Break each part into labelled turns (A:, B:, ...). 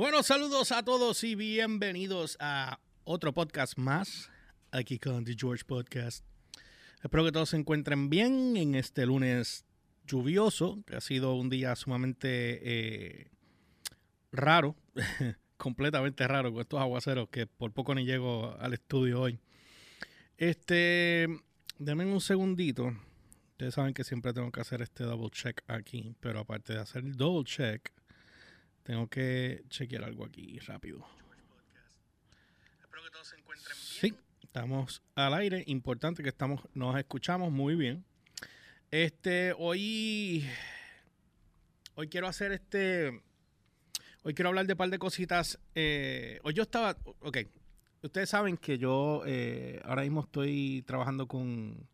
A: Bueno, saludos a todos y bienvenidos a otro podcast más aquí con The George Podcast. Espero que todos se encuentren bien en este lunes lluvioso, que ha sido un día sumamente eh, raro, completamente raro con estos aguaceros que por poco ni llego al estudio hoy. Este, denme un segundito. Ustedes saben que siempre tengo que hacer este double check aquí, pero aparte de hacer el double check, tengo que chequear algo aquí rápido. Espero que todos se encuentren bien. Sí, estamos al aire. Importante que estamos, nos escuchamos muy bien. Este, hoy, hoy quiero hacer este, hoy quiero hablar de un par de cositas. Eh, hoy yo estaba, ok, ustedes saben que yo eh, ahora mismo estoy trabajando con,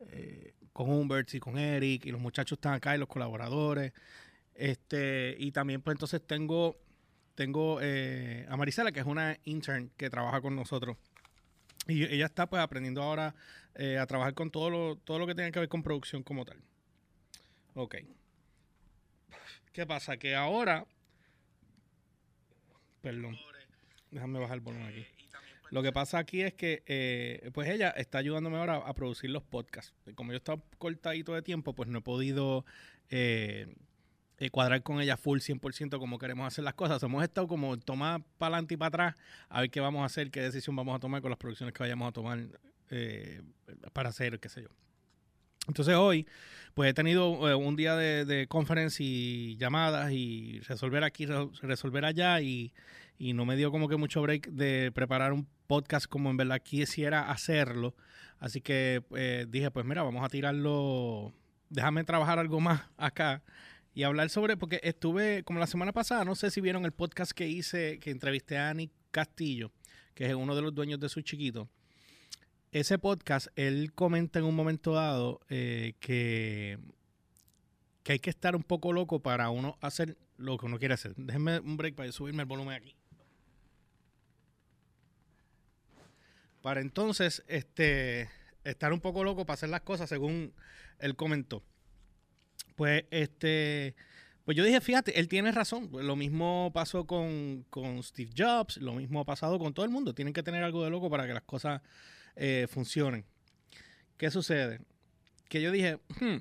A: eh, con Humbert y con Eric y los muchachos están acá y los colaboradores. Este, y también pues entonces tengo, tengo eh, a Marisela, que es una intern que trabaja con nosotros. Y ella está pues aprendiendo ahora eh, a trabajar con todo lo, todo lo que tenga que ver con producción como tal. Ok. ¿Qué pasa? Que ahora... Perdón. Déjame bajar el volumen aquí. Lo que pasa aquí es que, eh, pues ella está ayudándome ahora a producir los podcasts. Como yo estaba cortadito de tiempo, pues no he podido eh, cuadrar con ella full 100% como queremos hacer las cosas. Hemos estado como tomar para adelante y para atrás a ver qué vamos a hacer, qué decisión vamos a tomar con las producciones que vayamos a tomar para hacer, qué sé yo. Entonces hoy, pues he tenido un día de, de conferencia y llamadas y resolver aquí, resolver allá y, y no me dio como que mucho break de preparar un podcast como en verdad quisiera hacerlo. Así que eh, dije, pues mira, vamos a tirarlo, déjame trabajar algo más acá y hablar sobre, porque estuve como la semana pasada, no sé si vieron el podcast que hice, que entrevisté a Ani Castillo, que es uno de los dueños de su chiquito. Ese podcast, él comenta en un momento dado eh, que, que hay que estar un poco loco para uno hacer lo que uno quiere hacer. Déjenme un break para subirme el volumen aquí. para entonces este, estar un poco loco para hacer las cosas según él comentó. Pues este, pues yo dije, fíjate, él tiene razón. Lo mismo pasó con, Steve Jobs, lo mismo ha pasado con todo el mundo. Tienen que tener algo de loco para que las cosas eh, funcionen. ¿Qué sucede? Que yo dije, hmm,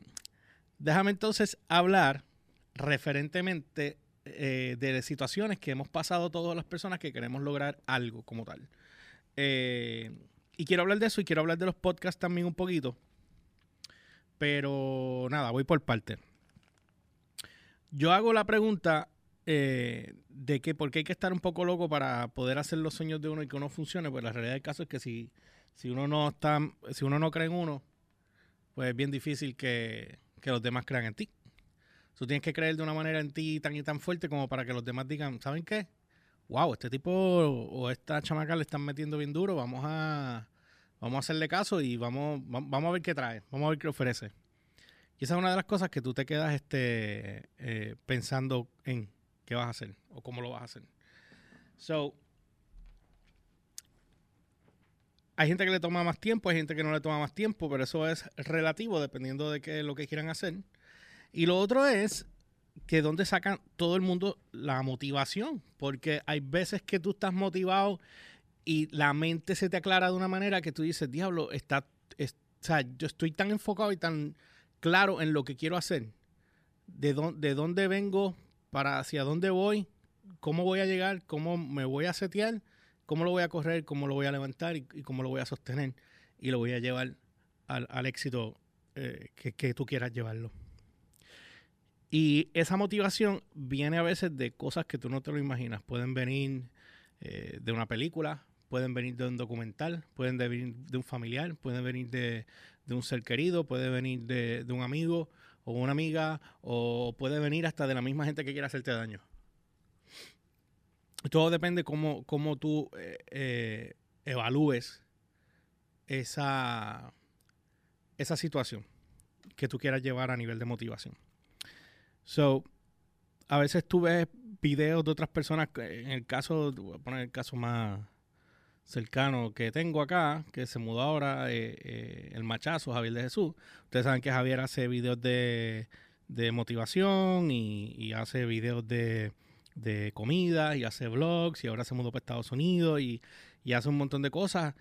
A: déjame entonces hablar referentemente eh, de situaciones que hemos pasado todas las personas que queremos lograr algo como tal. Eh, y quiero hablar de eso y quiero hablar de los podcasts también un poquito. Pero nada, voy por parte. Yo hago la pregunta eh, de que por qué hay que estar un poco loco para poder hacer los sueños de uno y que uno funcione. Pues la realidad del caso es que si, si uno no está, si uno no cree en uno, pues es bien difícil que, que los demás crean en ti. Tú tienes que creer de una manera en ti tan y tan fuerte como para que los demás digan, ¿saben qué? wow, este tipo o esta chamaca le están metiendo bien duro, vamos a, vamos a hacerle caso y vamos, vamos a ver qué trae, vamos a ver qué ofrece. Y esa es una de las cosas que tú te quedas este, eh, pensando en qué vas a hacer o cómo lo vas a hacer. So, hay gente que le toma más tiempo, hay gente que no le toma más tiempo, pero eso es relativo dependiendo de qué lo que quieran hacer. Y lo otro es que dónde sacan todo el mundo la motivación, porque hay veces que tú estás motivado y la mente se te aclara de una manera que tú dices, diablo, está, o sea, yo estoy tan enfocado y tan claro en lo que quiero hacer, de, de dónde vengo, para hacia dónde voy, cómo voy a llegar, cómo me voy a setear, cómo lo voy a correr, cómo lo voy a levantar y, cómo lo voy a sostener y lo voy a llevar al, éxito eh, que, que tú quieras llevarlo. Y esa motivación viene a veces de cosas que tú no te lo imaginas. Pueden venir eh, de una película, pueden venir de un documental, pueden venir de un familiar, pueden venir de, un ser querido, puede venir de, un amigo o una amiga, o puede venir hasta de la misma gente que quiera hacerte daño. Todo depende cómo, cómo tú eh, eh, evalúes esa, esa situación que tú quieras llevar a nivel de motivación. So, a veces tú ves videos de otras personas, en el caso, voy a poner el caso más cercano que tengo acá, que se mudó ahora, eh, eh, el machazo, Javier de Jesús. Ustedes saben que Javier hace videos de, motivación y, hace videos de, de comida y hace vlogs y ahora se mudó para Estados Unidos y, y hace un montón de cosas.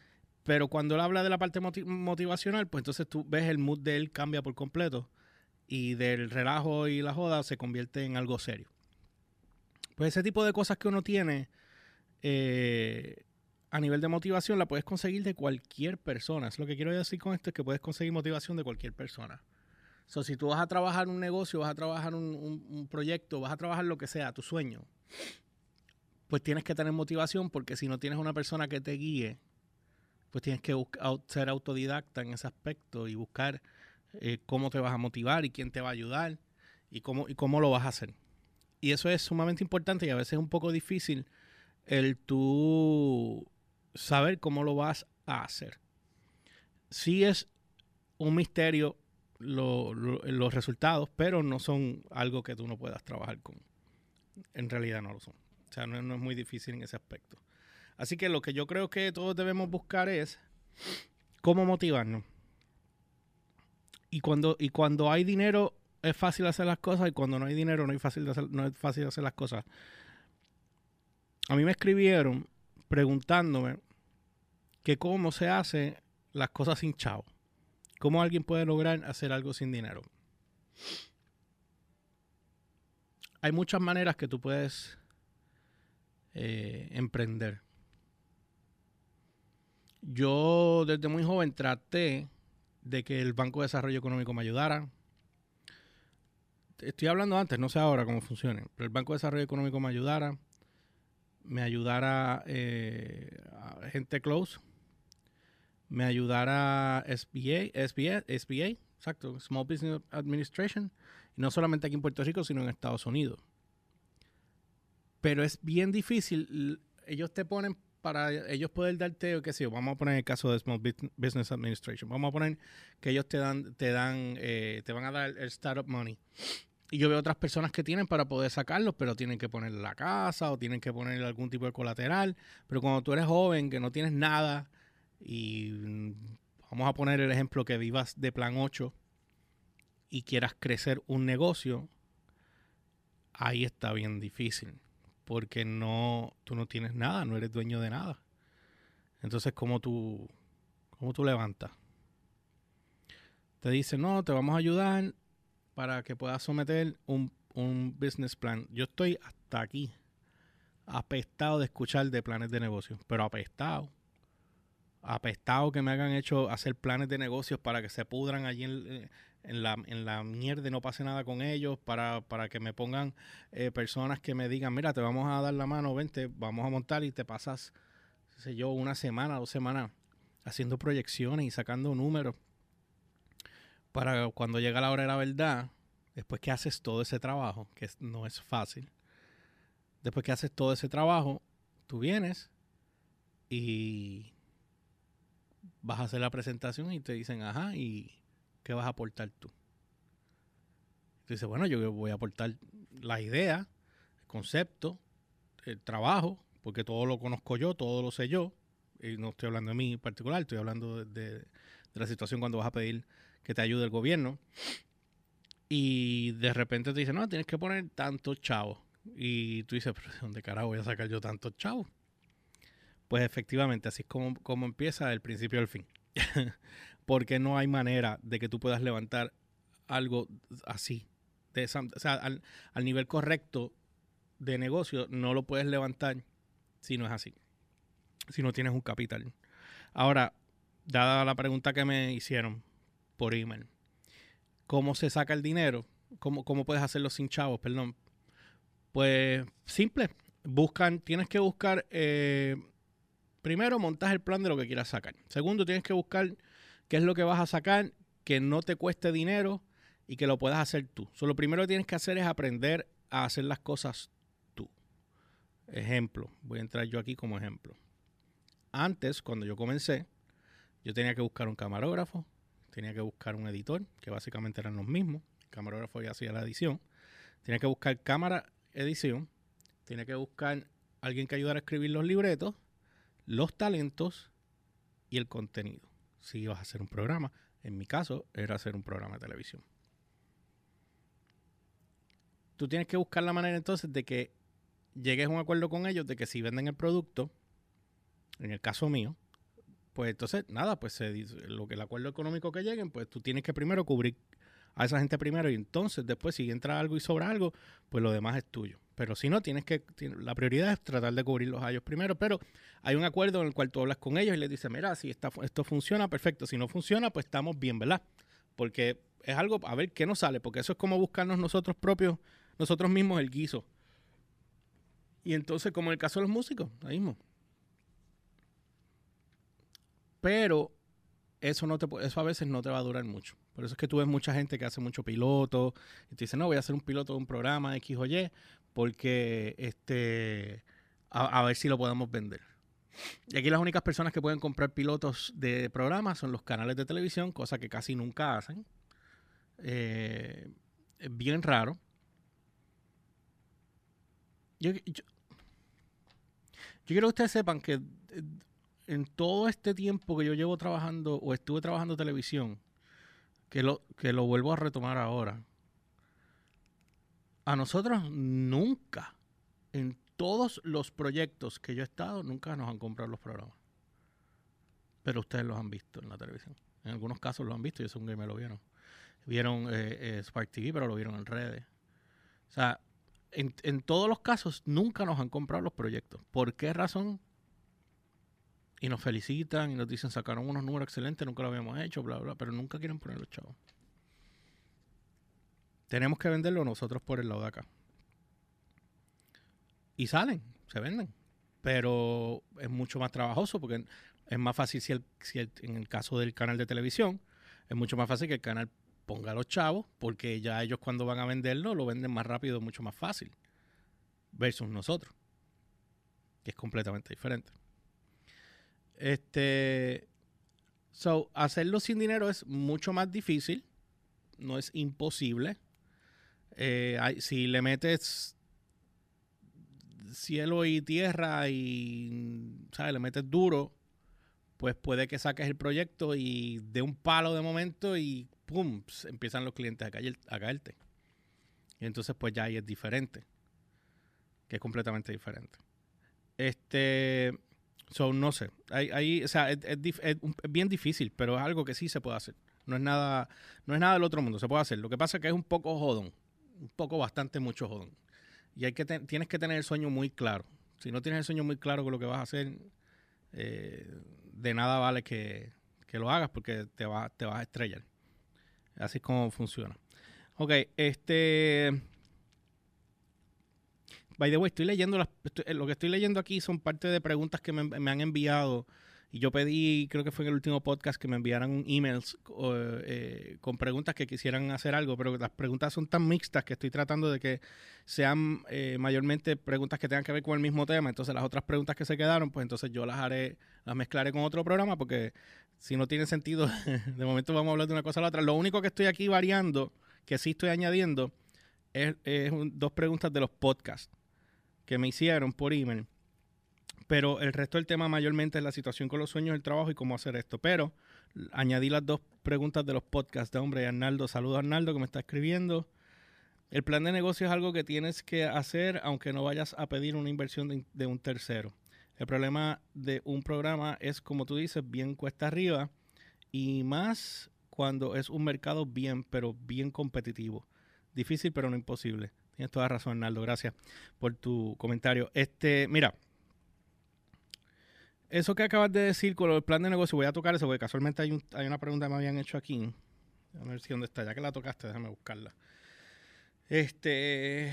A: Pero cuando él habla de la parte motivacional, pues entonces tú ves el mood de él cambia por completo y del relajo y la joda se convierte en algo serio. Pues ese tipo de cosas que uno tiene eh, a nivel de motivación la puedes conseguir de cualquier persona. Es lo que quiero decir con esto es que puedes conseguir motivación de cualquier persona. So, si tú vas a trabajar un negocio, vas a trabajar un, proyecto, vas a trabajar lo que sea, tu sueño, pues tienes que tener motivación porque si no tienes una persona que te guíe, pues tienes que ser autodidacta en ese aspecto y buscar eh, cómo te vas a motivar y quién te va a ayudar y cómo, y cómo lo vas a hacer. Y eso es sumamente importante y a veces es un poco difícil el tú saber cómo lo vas a hacer. Sí es un misterio los resultados, pero no son algo que tú no puedas trabajar con. En realidad no lo son. O sea, no, no es muy difícil en ese aspecto. Así que lo que yo creo que todos debemos buscar es cómo motivarnos. Y cuando, y cuando hay dinero es fácil hacer las cosas y cuando no hay dinero no, hay fácil no es fácil hacer las cosas. A mí me escribieron preguntándome que cómo se hace las cosas sin chavo. ¿Cómo alguien puede lograr hacer algo sin dinero? Hay muchas maneras que tú puedes eh, emprender. Yo desde muy joven traté de que el Banco de Desarrollo Económico me ayudara. Estoy hablando antes, no sé ahora cómo funciona, pero el Banco de Desarrollo Económico me ayudara, me ayudara eh, a gente close, me ayudara SBA, SBA, SBA, exacto, Small Business Administration, y no solamente aquí en Puerto Rico, sino en Estados Unidos. Pero es bien difícil, ellos te ponen para ellos poder darte, o qué sé yo, vamos a poner el caso de Small Business Administration, vamos a poner que ellos te dan, te dan, eh, te van a dar el startup money. Y yo veo otras personas que tienen para poder sacarlos, pero tienen que poner la casa o tienen que poner algún tipo de colateral. Pero cuando tú eres joven, que no tienes nada, y mm, vamos a poner el ejemplo que vivas de plan 8 y quieras crecer un negocio, ahí está bien difícil, porque no, tú no tienes nada, no eres dueño de nada. Entonces, ¿cómo tú, cómo tú levantas? Te dice, no, te vamos a ayudar para que puedas someter un, un business plan. Yo estoy hasta aquí, apestado de escuchar de planes de negocio, pero apestado apestado que me hagan hecho hacer planes de negocios para que se pudran allí en, la, en la mierda y no pase nada con ellos, para, para que me pongan eh, personas que me digan, mira, te vamos a dar la mano, vente, vamos a montar y te pasas, sé yo, una semana, dos semanas haciendo proyecciones y sacando números para cuando llega la hora de la verdad, después que haces todo ese trabajo, que no es fácil, después que haces todo ese trabajo, tú vienes y vas a hacer la presentación y te dicen, ajá, ¿y qué vas a aportar tú? Tú dices, bueno, yo voy a aportar la idea, el concepto, el trabajo, porque todo lo conozco yo, todo lo sé yo, y no estoy hablando de mí en particular, estoy hablando de, la situación cuando vas a pedir que te ayude el gobierno. Y de repente te dicen, no, tienes que poner tantos chavos. Y tú dices, pero ¿de dónde carajo voy a sacar yo tantos chavos? Pues efectivamente, así es como, como empieza el principio al fin. Porque no hay manera de que tú puedas levantar algo así. De o sea, al, nivel correcto de negocio, no lo puedes levantar si no es así. Si no tienes un capital. Ahora, dada la pregunta que me hicieron por email, ¿cómo se saca el dinero? ¿Cómo, cómo puedes hacerlo sin chavos? Perdón. Pues simple. Buscan, tienes que buscar eh, primero montas el plan de lo que quieras sacar. Segundo, tienes que buscar qué es lo que vas a sacar que no te cueste dinero y que lo puedas hacer tú. So, lo primero que tienes que hacer es aprender a hacer las cosas tú. Ejemplo, voy a entrar yo aquí como ejemplo. Antes, cuando yo comencé, yo tenía que buscar un camarógrafo, tenía que buscar un editor, que básicamente eran los mismos. El camarógrafo ya hacía la edición. Tenía que buscar cámara, edición. Tenía que buscar alguien que ayudara a escribir los libretos los talentos y el contenido. Si ibas a hacer un programa, en mi caso era hacer un programa de televisión. Tú tienes que buscar la manera entonces de que llegues a un acuerdo con ellos de que si venden el producto, en el caso mío, pues entonces, nada, pues se dice, lo que el acuerdo económico que lleguen, pues tú tienes que primero cubrir a esa gente primero y entonces después si entra algo y sobra algo, pues lo demás es tuyo. Pero si no, tienes que, la prioridad es tratar de cubrirlos a ellos primero, pero hay un acuerdo en el cual tú hablas con ellos y les dices, mira, si esto funciona, perfecto, si no funciona, pues estamos bien, ¿verdad? Porque es algo, a ver qué nos sale, porque eso es como buscarnos nosotros propios, nosotros mismos el guiso. Y entonces, como en el caso de los músicos, ahí mismo. Pero eso, no te, eso a veces no te va a durar mucho. Por eso es que tú ves mucha gente que hace mucho piloto y te dice, no, voy a hacer un piloto de un programa X o Y porque este, a, ver si lo podemos vender. Y aquí las únicas personas que pueden comprar pilotos de programas son los canales de televisión, cosa que casi nunca hacen. Eh, es bien raro. Yo, yo, quiero que ustedes sepan que eh, en todo este tiempo que yo llevo trabajando o estuve trabajando televisión, que lo, que lo vuelvo a retomar ahora, a nosotros nunca, en todos los proyectos que yo he estado, nunca nos han comprado los programas. Pero ustedes los han visto en la televisión. En algunos casos lo han visto y eso un me lo vieron. Vieron eh, eh, Spark TV, pero lo vieron en redes. O sea, en, en todos los casos nunca nos han comprado los proyectos. ¿Por qué razón? y nos felicitan y nos dicen sacaron unos números excelentes, nunca lo habíamos hecho, bla, bla, pero nunca quieren poner los chavos. Tenemos que venderlo nosotros por el lado de acá. Y salen, se venden. Pero es mucho más trabajoso porque es más fácil si, el, si en el caso del canal de televisión, es mucho más fácil que el canal ponga los chavos porque ya ellos cuando van a venderlo lo venden más rápido, mucho más fácil. Versus nosotros, que es completamente diferente. Este, so, hacerlo sin dinero es mucho más difícil, no es imposible. Eh, si le metes cielo y tierra y ¿sabes? le metes duro, pues puede que saques el proyecto y de un palo de momento y ¡pum! empiezan los clientes a, caer, a caerte. Y entonces pues ya ahí es diferente, que es completamente diferente. Este, So, no sé. O sea, es, bien difícil, pero es algo que sí se puede hacer. No es nada, no es nada del otro mundo, se puede hacer. Lo que pasa es que es un poco jodón, un poco bastante mucho jodón. Y hay que tienes que tener el sueño muy claro. Si no tienes el sueño muy claro con lo que vas a hacer, eh, de nada vale que, que, lo hagas porque te, va, te vas a estrellar. Así es como funciona. Ok, este By the way, estoy leyendo las, lo que estoy leyendo aquí son parte de preguntas que me, han enviado. Y yo pedí, creo que fue en el último podcast, que me enviaran emails eh, con preguntas que quisieran hacer algo, pero las preguntas son tan mixtas que estoy tratando de que sean eh, mayormente preguntas que tengan que ver con el mismo tema. Entonces las otras preguntas que se quedaron, pues entonces yo las haré, las mezclaré con otro programa porque si no tiene sentido, de momento vamos a hablar de una cosa a la otra. Lo único que estoy aquí variando, que sí estoy añadiendo, es, dos preguntas de los podcasts que me hicieron por email. Pero el resto del tema mayormente es la situación con los sueños, el trabajo y cómo hacer esto. Pero añadí las dos preguntas de los podcasts de hombre Arnaldo. Saludos Arnaldo que me está escribiendo. El plan de negocio es algo que tienes que hacer aunque no vayas a pedir una inversión de, de un tercero. El problema de un programa es, como tú dices, bien cuesta arriba y más cuando es un mercado bien, pero bien competitivo. Difícil, pero no imposible. Tienes toda razón, Arnaldo. Gracias por tu comentario. Este, mira, eso que acabas de decir con el plan de negocio, voy a tocar eso porque casualmente hay, una pregunta que me habían hecho aquí. A ver si dónde está. Ya que la tocaste, déjame buscarla. Este,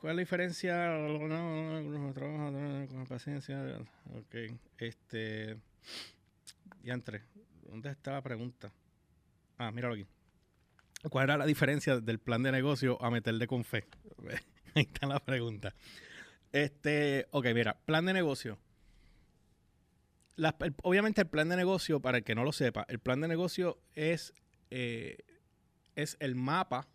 A: ¿cuál es la diferencia? No, con paciencia. Ok, este, ya entré. ¿Dónde está la pregunta? Ah, míralo aquí. ¿Cuál era la diferencia del plan de negocio a meterle con fe? Ahí está la pregunta. Este, ok, mira, plan de negocio. Obviamente el plan de negocio, para el que no lo sepa, el plan de negocio es, eh, es el mapa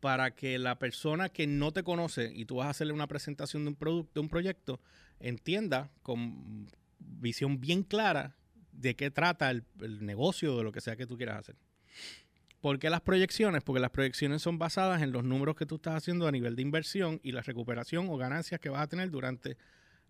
A: para que la persona que no te conoce y tú vas a hacerle una presentación de un producto, de un proyecto, entienda con visión bien clara de qué trata el, el negocio de lo que sea que tú quieras hacer. ¿Por qué las proyecciones? Porque las proyecciones son basadas en los números que tú estás haciendo a nivel de inversión y la recuperación o ganancias que vas a tener durante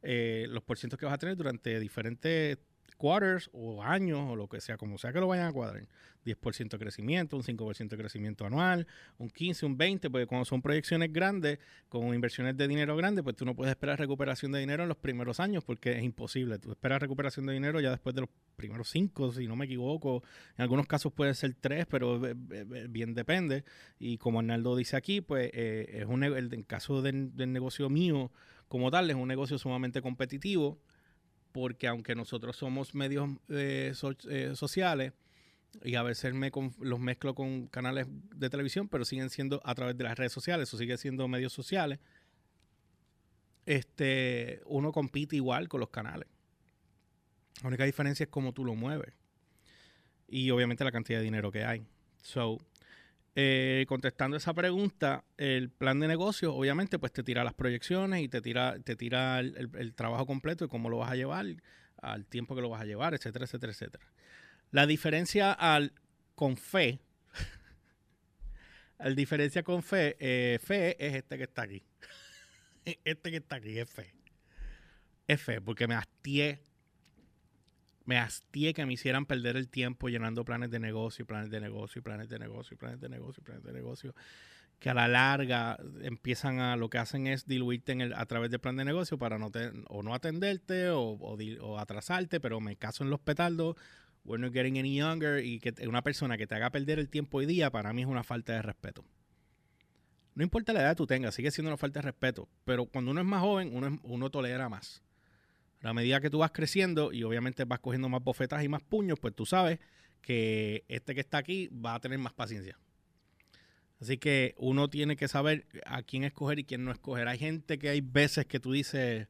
A: eh, los porcientos que vas a tener durante diferentes quarters o años o lo que sea, como sea que lo vayan a cuadrar. 10% de crecimiento, un 5% de crecimiento anual, un 15, un 20, porque cuando son proyecciones grandes, con inversiones de dinero grandes, pues tú no puedes esperar recuperación de dinero en los primeros años porque es imposible. Tú esperas recuperación de dinero ya después de los primeros 5, si no me equivoco. En algunos casos puede ser 3, pero bien depende. Y como Arnaldo dice aquí, pues eh, es un, el, caso del, del negocio mío como tal, es un negocio sumamente competitivo porque aunque nosotros somos medios eh, eh, sociales y a veces me los mezclo con canales de televisión, pero siguen siendo a través de las redes sociales, o sigue siendo medios sociales, este, uno compite igual con los canales. La única diferencia es cómo tú lo mueves y obviamente la cantidad de dinero que hay. So, eh, contestando esa pregunta, el plan de negocio, obviamente, pues te tira las proyecciones y te tira, te tira el, trabajo completo y cómo lo vas a llevar, al tiempo que lo vas a llevar, etcétera, etcétera, etcétera. La diferencia al con fe, la diferencia con fe, eh, fe es este que está aquí. este que está aquí es fe. Es fe, porque me hastié me hastié que me hicieran perder el tiempo llenando planes de negocio, planes de negocio, planes de negocio, planes de negocio, planes de negocio, que a la larga empiezan a, lo que hacen es diluirte en el, a través del plan de negocio para no o no atenderte o, o, atrasarte, pero me caso en los petardos, we're not getting any younger, y que una persona que te haga perder el tiempo hoy día, para mí es una falta de respeto. No importa la edad que tú tengas, sigue siendo una falta de respeto, pero cuando uno es más joven, uno, uno tolera más a medida que tú vas creciendo y obviamente vas cogiendo más bofetas y más puños, pues tú sabes que este que está aquí va a tener más paciencia. Así que uno tiene que saber a quién escoger y quién no escoger. Hay gente que hay veces que tú dices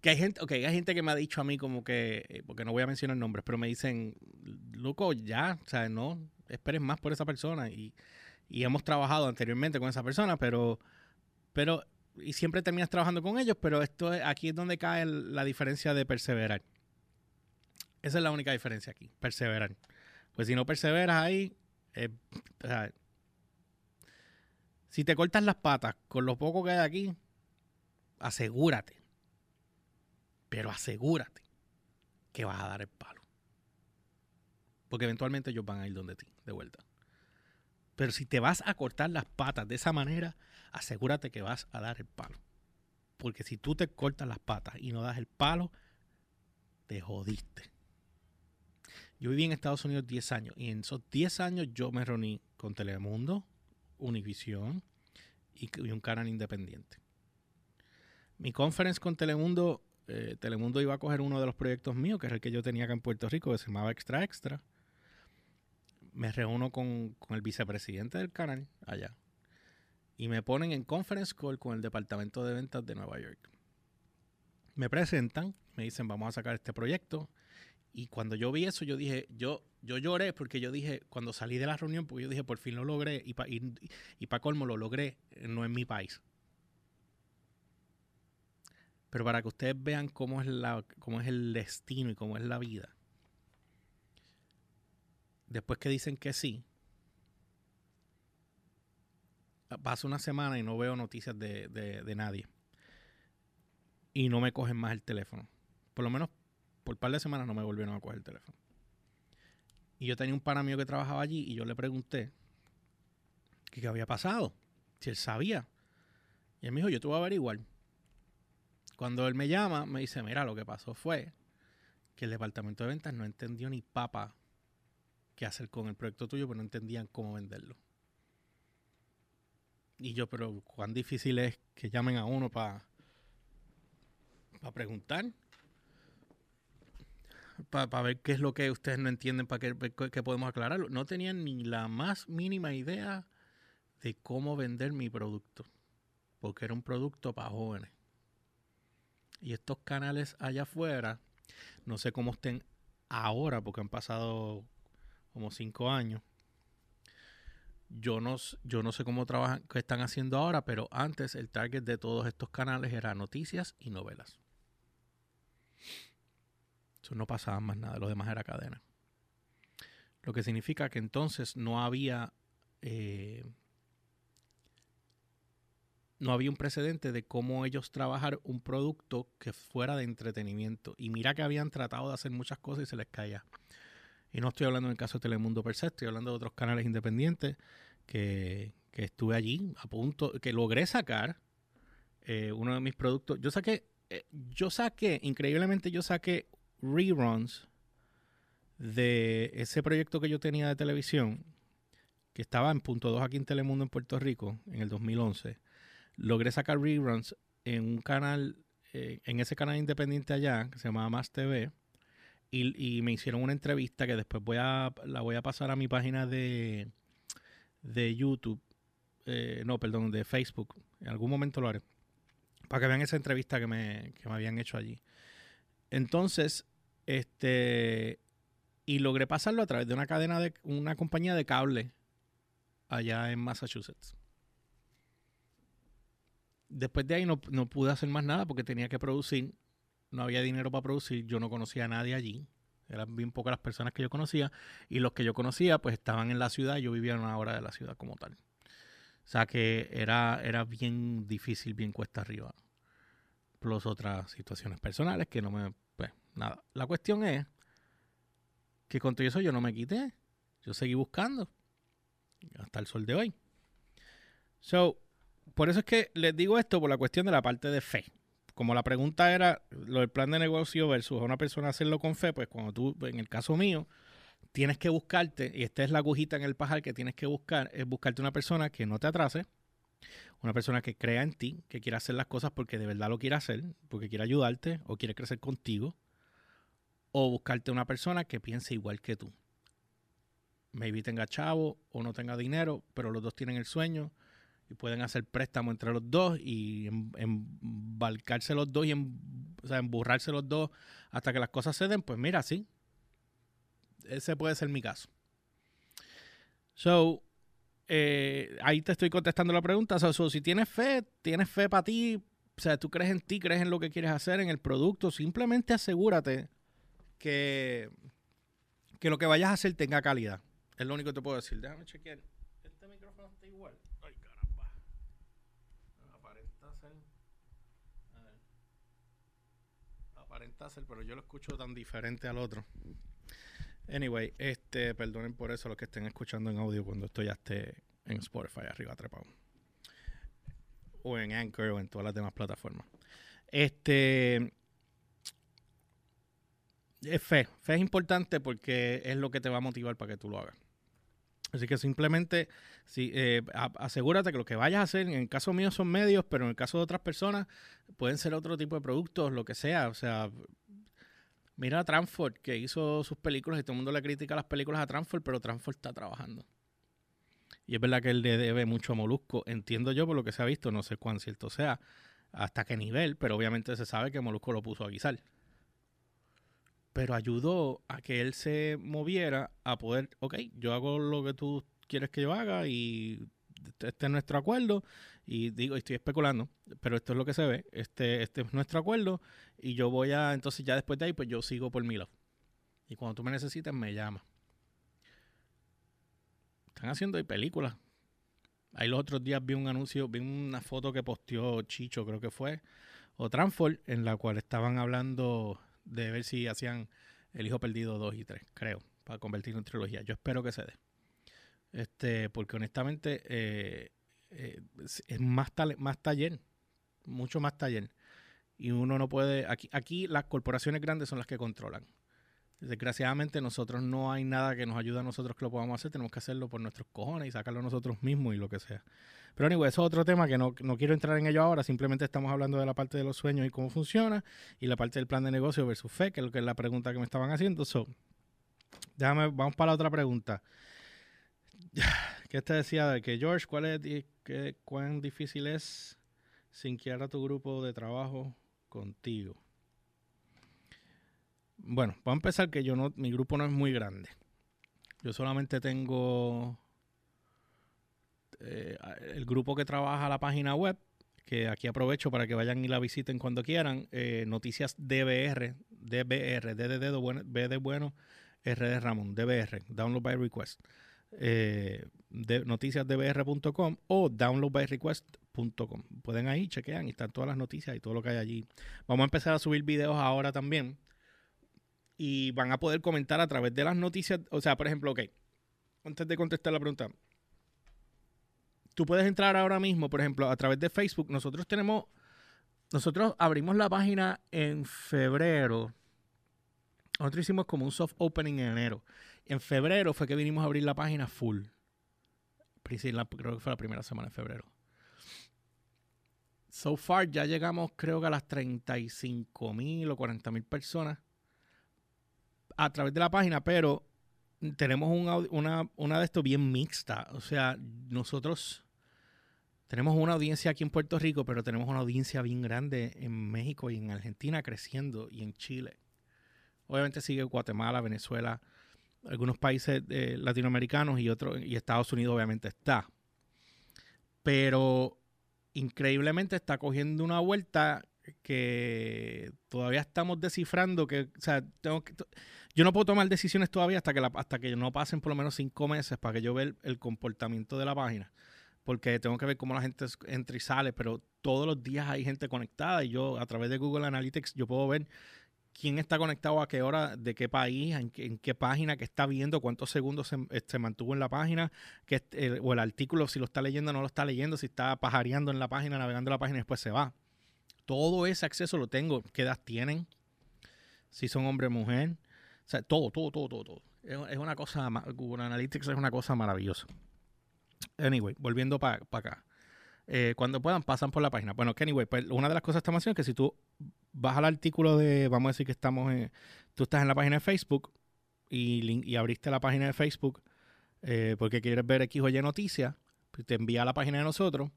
A: que hay gente, okay, hay gente que me ha dicho a mí como que, eh, porque no voy a mencionar nombres, pero me dicen, loco, ya, o sea, no esperes más por esa persona. Y, y hemos trabajado anteriormente con esa persona, pero, pero y siempre terminas trabajando con ellos, pero esto aquí es donde cae la diferencia de perseverar. Esa es la única diferencia aquí, perseverar. Pues si no perseveras ahí, eh, si te cortas las patas con lo poco que hay aquí, asegúrate, pero asegúrate que vas a dar el palo. Porque eventualmente ellos van a ir donde ti, de vuelta. Pero si te vas a cortar las patas de esa manera, asegúrate que vas a dar el palo. Porque si tú te cortas las patas y no das el palo, te jodiste. Yo viví en Estados Unidos 10 años y en esos 10 años yo me reuní con Telemundo, Univision y, un canal independiente. Mi conference con Telemundo, eh, Telemundo iba a coger uno de los proyectos míos, que es el que yo tenía acá en Puerto Rico, que se llamaba Extra Extra. Me reúno con, con el vicepresidente del canal allá, y me ponen en conference call con el departamento de ventas de Nueva York. Me presentan, me dicen vamos a sacar este proyecto y cuando yo vi eso yo dije, yo yo lloré porque yo dije, cuando salí de la reunión, porque yo dije, por fin lo logré y para y, pa colmo lo logré, no en mi país. Pero para que ustedes vean cómo es, la, cómo es el destino y cómo es la vida. Después que dicen que sí, pasa una semana y no veo noticias de, nadie. Y no me cogen más el teléfono. Por lo menos por un par de semanas no me volvieron a coger el teléfono. Y yo tenía un pana mío que trabajaba allí y yo le pregunté qué había pasado, si él sabía. Y él me dijo, yo te voy a averiguar. Cuando él me llama, me dice, mira, lo que pasó fue que el departamento de ventas no entendió ni papa qué hacer con el proyecto tuyo, pero no entendían cómo venderlo. Y yo, pero cuán difícil es que llamen a uno para preguntar, para ver qué es lo que ustedes no entienden, para que, podemos aclararlo. No tenían ni la más mínima idea de cómo vender mi producto, porque era un producto para jóvenes. Y estos canales allá afuera, no sé cómo estén ahora, porque han pasado como cinco años, yo no, yo no sé cómo trabajan, qué están haciendo ahora, pero antes el target de todos estos canales era noticias y novelas. Eso no pasaba más nada, lo demás era cadena. Lo que significa que entonces no había eh, no había un precedente de cómo ellos trabajar un producto que fuera de entretenimiento. Y mira que habían tratado de hacer muchas cosas y se les caía. Y no estoy hablando en el caso de Telemundo per se, estoy hablando de otros canales independientes que, estuve allí a punto, que logré sacar eh, uno de mis productos. Yo saqué, eh, yo saqué, increíblemente yo saqué reruns de ese proyecto que yo tenía de televisión, que estaba en punto 2 aquí en Telemundo en Puerto Rico en el 2011 logré sacar reruns en un canal, eh, en ese canal independiente allá, que se llamaba Más TV, y, me hicieron una entrevista que después voy a, la voy a pasar a mi página de, de YouTube, eh, no, perdón, de Facebook. En algún momento lo haré. Para que vean esa entrevista que me, que me habían hecho allí. Entonces, este, y logré pasarlo a través de una cadena de una compañía de cable allá en Massachusetts después de ahí no, pude hacer más nada porque tenía que producir. No había dinero para producir. Yo no conocía a nadie allí. Eran bien pocas las personas que yo conocía. Y los que yo conocía, pues estaban en la ciudad. Yo vivía en una hora de la ciudad como tal. O sea que era, era bien difícil, bien cuesta arriba. Plus otras situaciones personales que no me. Pues nada. La cuestión es que con todo eso yo no me quité. Yo seguí buscando. Hasta el sol de hoy. So, por eso es que les digo esto por la cuestión de la parte de fe. Como la pregunta era lo del plan de negocio versus a una persona hacerlo con fe, pues cuando tú, en el caso mío, tienes que buscarte, y esta es la agujita en el pajar que tienes que buscar, es buscarte una persona que no te atrase, una persona que crea en ti, que quiera hacer las cosas porque de verdad lo quiere hacer, porque quiere ayudarte o quiere crecer contigo, o buscarte una persona que piense igual que tú. Maybe tenga chavo o no tenga dinero, pero los dos tienen el sueño y pueden hacer préstamo entre los dos y embarcarse los dos y emburrarse los dos hasta que las cosas se den, pues mira, sí. Ese puede ser mi caso. So, eh, ahí te estoy contestando la pregunta. So, si tienes fe, tienes fe para ti, o sea, tú crees en ti, crees en lo que quieres hacer, en el producto, simplemente asegúrate que, que lo que vayas a hacer tenga calidad. Es lo único que te puedo decir. Déjame chequear. Este micrófono está igual. Pero yo lo escucho tan diferente al otro. Anyway, este, perdonen por eso los que estén escuchando en audio cuando estoy ya esté en Spotify arriba trepado. O en Anchor o en todas las demás plataformas. Este es fe. Fe es importante porque es lo que te va a motivar para que tú lo hagas. Así que simplemente si, eh, asegúrate que lo que vayas a hacer, en el caso mío son medios, pero en el caso de otras personas pueden ser otro tipo de productos, lo que sea. O sea, mira a Transford, que hizo sus películas y todo el mundo le critica las películas a Transford, pero Transford está trabajando. Y es verdad que él le debe mucho a Molusco, entiendo yo por lo que se ha visto, no sé cuán cierto sea, hasta qué nivel, pero obviamente se sabe que Molusco lo puso a guisar pero ayudó a que él se moviera a poder, ok, yo hago lo que tú quieres que yo haga y este es nuestro acuerdo y digo, estoy especulando, pero esto es lo que se ve, este, este es nuestro acuerdo y yo voy a, entonces ya después de ahí, pues yo sigo por mi lado. Y cuando tú me necesites, me llama. Están haciendo ahí películas. Ahí los otros días vi un anuncio, vi una foto que posteó Chicho, creo que fue, o Transform, en la cual estaban hablando de ver si hacían El Hijo Perdido 2 y 3, creo, para convertirlo en trilogía. Yo espero que se dé. Este, porque honestamente eh, eh, es más, más taller, mucho más taller. Y uno no puede, aquí, aquí las corporaciones grandes son las que controlan. Desgraciadamente nosotros no hay nada que nos ayude a nosotros que lo podamos hacer, tenemos que hacerlo por nuestros cojones y sacarlo nosotros mismos y lo que sea. Pero anyway, eso es otro tema que no, quiero entrar en ello ahora, simplemente estamos hablando de la parte de los sueños y cómo funciona y la parte del plan de negocio versus fe, que es, lo que es la pregunta que me estaban haciendo. So, déjame, vamos para la otra pregunta. ¿Qué te decía de que George, cuál es qué, cuán difícil es sinquear a tu grupo de trabajo contigo? Bueno, vamos a empezar que yo no, mi grupo no es muy grande. Yo solamente tengo eh, el grupo que trabaja la página web, que aquí aprovecho para que vayan y la visiten cuando quieran, eh, Noticias DBR, DBR, D de dedo, B de bueno, RD Ramón, DBR, Download by Request. Eh, de, noticiasdbr.com o downloadbyrequest.com. Pueden ahí, chequean y están todas las noticias y todo lo que hay allí. Vamos a empezar a subir videos ahora también. Y van a poder comentar a través de las noticias. O sea, por ejemplo, ok. Antes de contestar la pregunta. Tú puedes entrar ahora mismo, por ejemplo, a través de Facebook. Nosotros tenemos. Nosotros abrimos la página en febrero. Nosotros hicimos como un soft opening en enero. En febrero fue que vinimos a abrir la página full. Creo que fue la primera semana de febrero. So far ya llegamos creo que a las 35 mil o 40 mil personas a través de la página, pero tenemos una, una de esto bien mixta. O sea, nosotros tenemos una audiencia aquí en Puerto Rico, pero tenemos una audiencia bien grande en México y en Argentina creciendo y en Chile. Obviamente sigue Guatemala, Venezuela, algunos países eh, latinoamericanos y otros, y Estados Unidos obviamente está. Pero increíblemente está cogiendo una vuelta que todavía estamos descifrando que, o sea, tengo que, yo no puedo tomar decisiones todavía hasta que, hasta que no pasen por lo menos cinco meses para que yo vea el, comportamiento de la página. Porque tengo que ver cómo la gente entra y sale, pero todos los días hay gente conectada y yo a través de Google Analytics yo puedo ver quién está conectado a qué hora, de qué país, en qué, página, qué está viendo, cuántos segundos se, este, mantuvo en la página, que, o el artículo, si lo está leyendo o no lo está leyendo, si está pajareando en la página, navegando la página y después se va. Todo ese acceso lo tengo. ¿Qué edad tienen? Si son hombre o mujer. O sea, todo, todo, todo, todo, todo. Es, una cosa, Google Analytics es una cosa maravillosa. Anyway, volviendo para acá. Eh, cuando puedan, pasan por la página. Bueno, que anyway, pues una de las cosas de esta haciendo es que si tú vas al artículo de, vamos a decir que estamos en, tú estás en la página de Facebook y, y abriste la página de Facebook eh, porque quieres ver X o Y noticias, pues te envía a la página de nosotros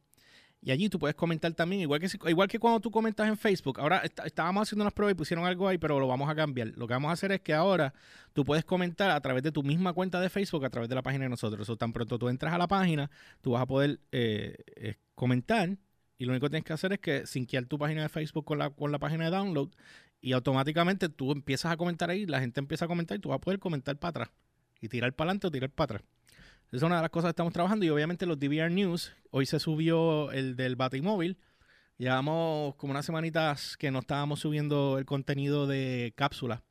A: y allí tú puedes comentar también, igual que, igual que cuando tú comentas en Facebook. Ahora estábamos haciendo unas pruebas y pusieron algo ahí, pero lo vamos a cambiar. Lo que vamos a hacer es que ahora tú puedes comentar a través de tu misma cuenta de Facebook, a través de la página de nosotros. O tan pronto tú entras a la página, tú vas a poder eh, eh, comentar y lo único que tienes que hacer es que sinquear tu página de Facebook con la, con la página de download y automáticamente tú empiezas a comentar ahí, la gente empieza a comentar y tú vas a poder comentar para atrás y tirar para adelante o tirar para atrás. Esa es una de las cosas que estamos trabajando y obviamente los DVR News, hoy se subió el del Batimóvil. Llevamos como unas semanitas que no estábamos subiendo el contenido de cápsula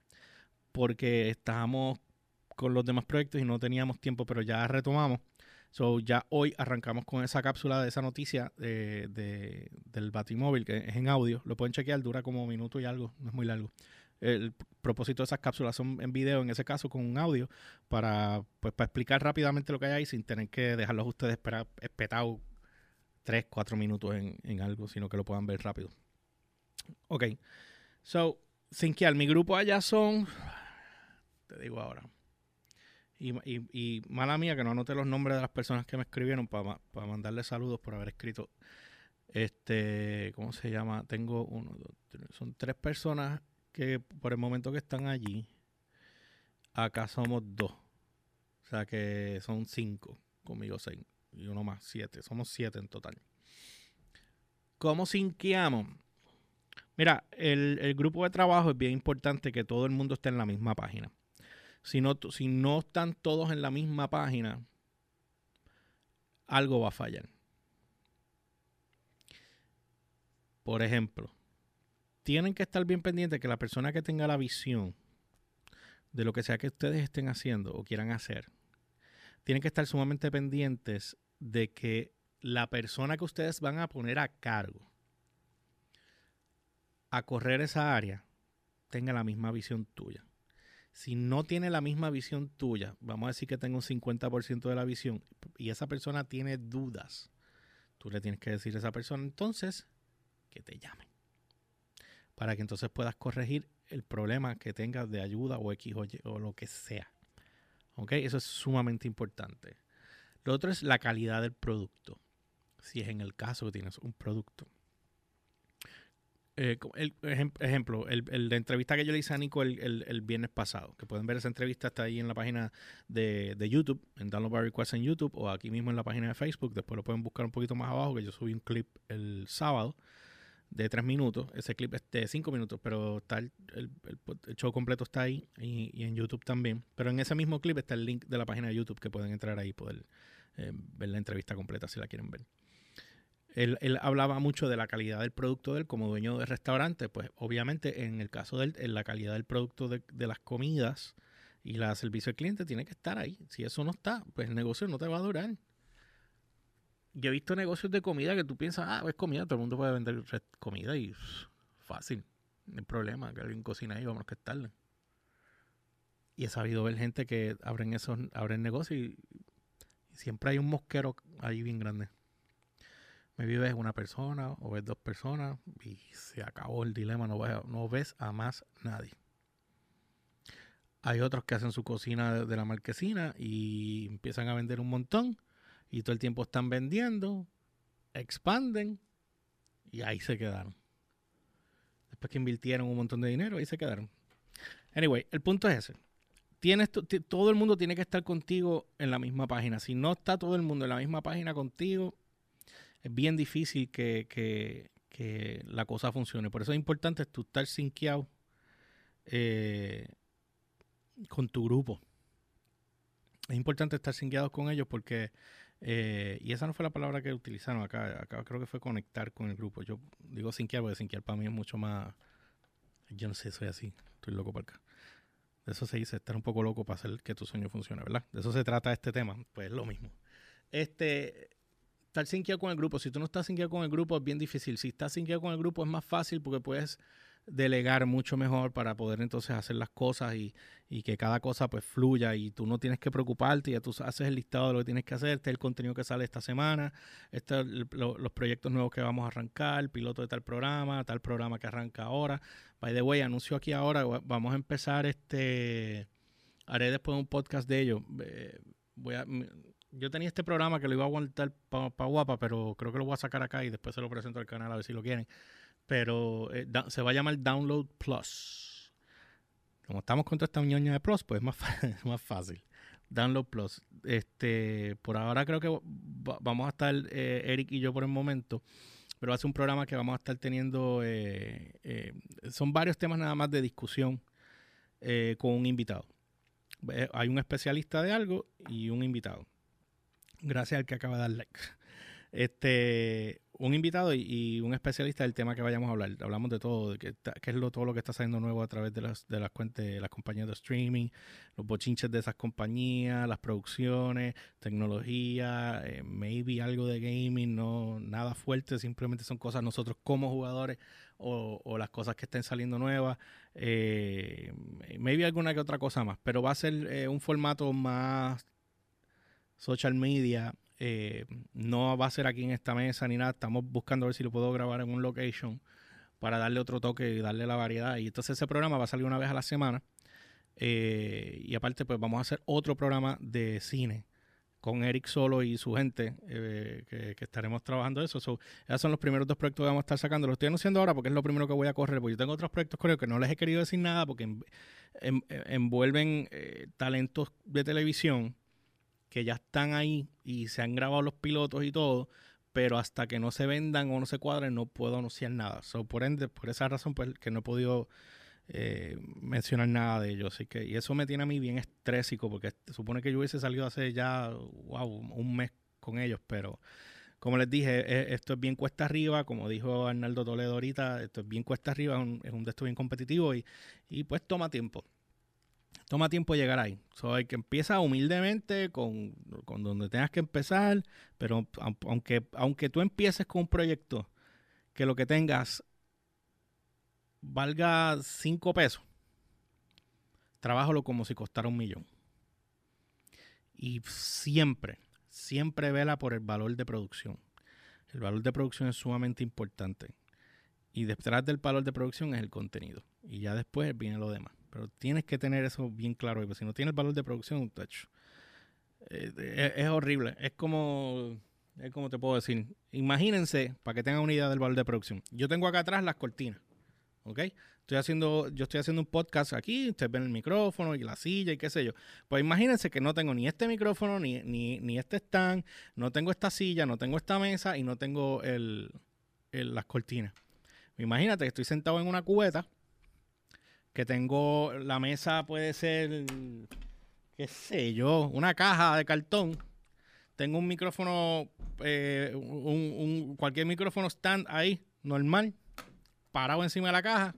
A: porque estábamos con los demás proyectos y no teníamos tiempo, pero ya retomamos. So, ya hoy arrancamos con esa cápsula de esa noticia de, del Batimóvil, que es en audio. Lo pueden chequear, dura como un minuto y algo, no es muy largo el propósito de esas cápsulas son en video, en ese caso con un audio, para, pues, para explicar rápidamente lo que hay ahí sin tener que dejarlos ustedes esperar espetados 3, 4 minutos en, algo, sino que lo puedan ver rápido. Ok. So, Sinquial, mi grupo allá son, te digo ahora, y, y, mala mía que no anoté los nombres de las personas que me escribieron para, para mandarles saludos por haber escrito. Este, ¿cómo se llama? Tengo uno, dos, tres, son tres personas que por el momento que están allí, acá somos dos. O sea que son cinco, conmigo seis. Y uno más, siete. Somos siete en total. ¿Cómo sinqueamos? Mira, el, el, grupo de trabajo es bien importante que todo el mundo esté en la misma página. Si no, si no están todos en la misma página, algo va a fallar. Por ejemplo, tienen que estar bien pendientes que la persona que tenga la visión de lo que sea que ustedes estén haciendo o quieran hacer, tienen que estar sumamente pendientes de que la persona que ustedes van a poner a cargo a correr esa área tenga la misma visión tuya. Si no tiene la misma visión tuya, vamos a decir que tenga un 50% de la visión y esa persona tiene dudas, tú le tienes que decir a esa persona entonces que te llamen para que entonces puedas corregir el problema que tengas de ayuda o X o, lo que sea. ¿Ok? Eso es sumamente importante. Lo otro es la calidad del producto. Si es en el caso que tienes un producto. Eh, el, ejemplo, la entrevista que yo le hice a Nico el, viernes pasado, que pueden ver esa entrevista, está ahí en la página de, de YouTube, en Download by Request en YouTube, o aquí mismo en la página de Facebook. Después lo pueden buscar un poquito más abajo, que yo subí un clip el sábado de tres minutos. Ese clip es de cinco minutos, pero está el, show completo está ahí y, en YouTube también. Pero en ese mismo clip está el link de la página de YouTube que pueden entrar ahí y poder eh, ver la entrevista completa si la quieren ver. Él, hablaba mucho de la calidad del producto de él como dueño de restaurante. Pues obviamente en el caso de él, en la calidad del producto de, de las comidas y la servicio al cliente tiene que estar ahí. Si eso no está, pues el negocio no te va a durar yo he visto negocios de comida que tú piensas, ah, es comida, todo el mundo puede vender comida y fácil, no hay problema, que alguien cocina ahí, vamos a estarle. Y he sabido ver gente que abren esos, abren negocios y, siempre hay un mosquero ahí bien grande. Me vives una persona o ves dos personas y se acabó el dilema, no ves a más nadie. Hay otros que hacen su cocina de la marquesina y empiezan a vender un montón y todo el tiempo están vendiendo, expanden y ahí se quedaron. Después que invirtieron un montón de dinero, ahí se quedaron. Anyway, el punto es ese. Tienes, todo el mundo tiene que estar contigo en la misma página. Si no está todo el mundo en la misma página contigo, es bien difícil que, la cosa funcione. Por eso es importante tú estar sinqueado eh, con tu grupo. Es importante estar sinqueado con ellos porque eh, y esa no fue la palabra que utilizaron acá. Acá creo que fue conectar con el grupo. Yo digo sinquear porque sinquear para mí es mucho más. Yo no sé, soy así. Estoy loco para acá. De eso se dice estar un poco loco para hacer que tu sueño funcione, ¿verdad? De eso se trata este tema. Pues es lo mismo. Este. Estar sinqueado con el grupo. Si tú no estás sinqueado con el grupo es bien difícil. Si estás sinqueado con el grupo es más fácil porque puedes delegar mucho mejor para poder entonces hacer las cosas y, que cada cosa pues fluya y tú no tienes que preocuparte, ya tú haces el listado de lo que tienes que hacer, este es el contenido que sale esta semana, este los proyectos nuevos que vamos a arrancar, el piloto de tal programa, tal programa que arranca ahora. By the way, anuncio aquí ahora, vamos a empezar este, haré después un podcast de ello. voy a, yo tenía este programa que lo iba a aguantar para guapa, pero creo que lo voy a sacar acá y después se lo presento al canal a ver si lo quieren pero eh, se va a llamar Download Plus. Como estamos con toda esta ñoña de Plus, pues es más, más fácil. Download Plus. Este, por ahora creo que vamos a estar eh, Eric y yo por el momento, pero va a ser un programa que vamos a estar teniendo. Eh, son varios temas nada más de discusión con un invitado. Hay un especialista de algo y un invitado. Gracias al que acaba de dar like. Este, un invitado y, un especialista del tema que vayamos a hablar. Hablamos de todo, de qué, es lo, todo lo que está saliendo nuevo a través de las, de las cuentas de las compañías de streaming, los bochinches de esas compañías, las producciones, tecnología, eh, maybe algo de gaming, no nada fuerte, simplemente son cosas nosotros como jugadores o, las cosas que estén saliendo nuevas, eh, maybe alguna que otra cosa más, pero va a ser eh, un formato más social media eh, no va a ser aquí en esta mesa ni nada. Estamos buscando a ver si lo puedo grabar en un location para darle otro toque y darle la variedad. Y entonces ese programa va a salir una vez a la semana. Eh, y aparte, pues vamos a hacer otro programa de cine con Eric Solo y su gente, eh, que, estaremos trabajando eso. esos son los primeros dos proyectos que vamos a estar sacando. Lo estoy anunciando ahora porque es lo primero que voy a correr, porque yo tengo otros proyectos creo que no les he querido decir nada porque envuelven talentos de televisión que ya están ahí y se han grabado los pilotos y todo, pero hasta que no se vendan o no se cuadren no puedo anunciar nada. por ende, por esa razón, pues que no he podido eh, mencionar nada de ellos. Así que, y eso me tiene a mí bien estrésico, porque supone que yo hubiese salido hace ya, un mes con ellos, pero como les dije, e, esto es bien cuesta arriba, como dijo Arnaldo Toledo ahorita, esto es bien cuesta arriba, es un, es un de estos bien competitivo y pues toma tiempo toma tiempo llegar ahí. So, hay que empieza humildemente con, donde tengas que empezar, pero aunque, aunque tú empieces con un proyecto que lo que tengas valga 5 pesos, trabájalo como si costara un millón. Y siempre, siempre vela por el valor de producción. El valor de producción es sumamente importante. Y detrás del valor de producción es el contenido. Y ya después viene lo demás. Pero tienes que tener eso bien claro, porque si no tienes valor de producción, touch, eh, es, horrible. Es como, es como te puedo decir. Imagínense, para que tengan una idea del valor de producción. Yo tengo acá atrás las cortinas, ¿ok? Estoy haciendo, yo estoy haciendo un podcast aquí, ustedes ven el micrófono y la silla y qué sé yo. Pues imagínense que no tengo ni este micrófono, ni, ni, ni este stand, no tengo esta silla, no tengo esta mesa y no tengo el, las cortinas. Imagínate que estoy sentado en una cubeta, que tengo, la mesa puede ser, qué sé yo, una caja de cartón. Tengo un micrófono, eh, un, cualquier micrófono stand ahí, normal, parado encima de la caja.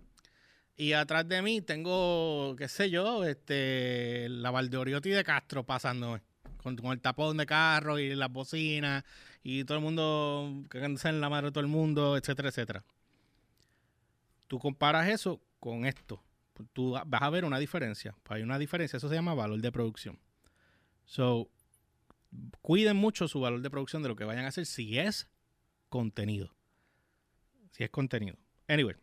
A: Y atrás de mí tengo, qué sé yo, este, la Valdeoriotti de Castro pasándome. Con, el tapón de carro y las bocinas y todo el mundo cagándose en la madre de todo el mundo, etcétera, etcétera. Tú comparas eso con esto. Tú vas a ver una diferencia. Hay una diferencia. Eso se llama valor de producción. So, cuiden mucho su valor de producción de lo que vayan a hacer si es contenido. Si es contenido. Anyway.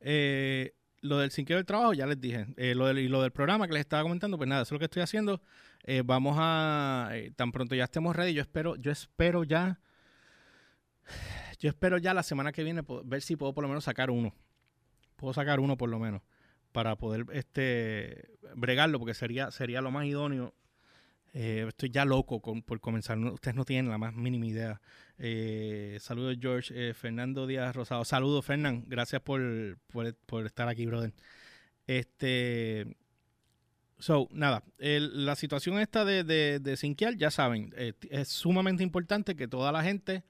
A: Eh, lo del sinqueo del trabajo, ya les dije. Eh, lo del, y lo del programa que les estaba comentando, pues nada, eso es lo que estoy haciendo. Eh, vamos a. tan pronto ya estemos ready. Yo espero, yo espero ya yo espero ya la semana que viene ver si puedo por lo menos sacar uno. Puedo sacar uno por lo menos para poder este bregarlo porque sería sería lo más idóneo. Eh, estoy ya loco por comenzar. ustedes no tienen la más mínima idea. Eh, saludos George, eh, Fernando Díaz Rosado. Saludos Fernán, gracias por, por, estar aquí, brother. Este, So, nada, la situación esta de, de, de ya saben, es sumamente importante que toda la gente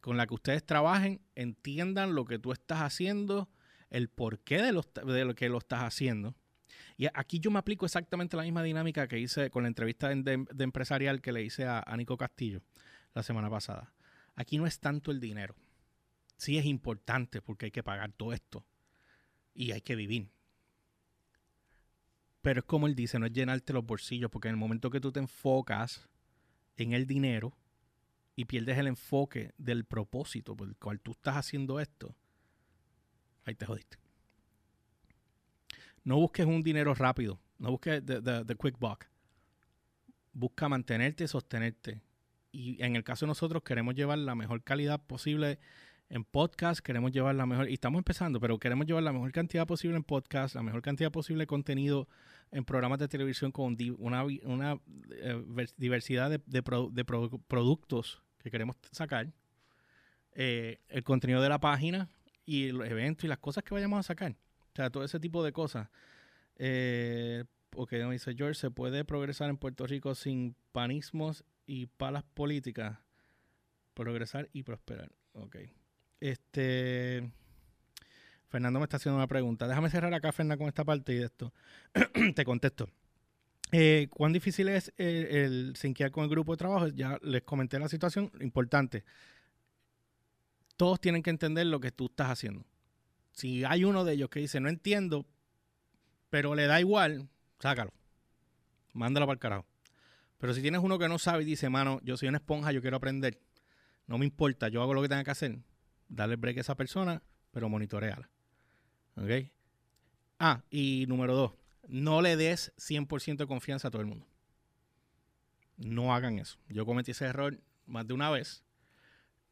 A: con la que ustedes trabajen entiendan lo que tú estás haciendo, el porqué de lo, de lo que lo estás haciendo. Y aquí yo me aplico exactamente la misma dinámica que hice con la entrevista de, empresarial que le hice a, a, Nico Castillo la semana pasada. Aquí no es tanto el dinero. Sí es importante porque hay que pagar todo esto y hay que vivir. Pero es como él dice, no es llenarte los bolsillos, porque en el momento que tú te enfocas en el dinero, y pierdes el enfoque del propósito por el cual tú estás haciendo esto, ahí te jodiste. No busques un dinero rápido, no busques the, quick buck. Busca mantenerte y sostenerte. Y en el caso de nosotros queremos llevar la mejor calidad posible en podcast, queremos llevar la mejor, y estamos empezando, pero queremos llevar la mejor cantidad posible en podcast, la mejor cantidad posible de contenido en programas de televisión con una, eh, diversidad de, de productos que queremos sacar, eh, el contenido de la página y los eventos y las cosas que vayamos a sacar. O sea, todo ese tipo de cosas. Eh, porque dice George, ¿se puede progresar en Puerto Rico sin panismos y palas políticas? Progresar y prosperar. Ok. Este. Fernando me está haciendo una pregunta. Déjame cerrar acá, Fernando, con esta parte y de esto. Te contesto. Eh, ¿Cuán difícil es eh, el, sinquear con el grupo de trabajo? Ya les comenté la situación. Importante. Todos tienen que entender lo que tú estás haciendo. Si hay uno de ellos que dice, no entiendo, pero le da igual, sácalo. Mándalo para el carajo. Pero si tienes uno que no sabe y dice, mano, yo soy una esponja, yo quiero aprender. No me importa, yo hago lo que tenga que hacer. Dale break a esa persona, pero monitoreala. ¿Ok? Ah, y número dos, no le des 100% de confianza a todo el mundo. No hagan eso. Yo cometí ese error más de una vez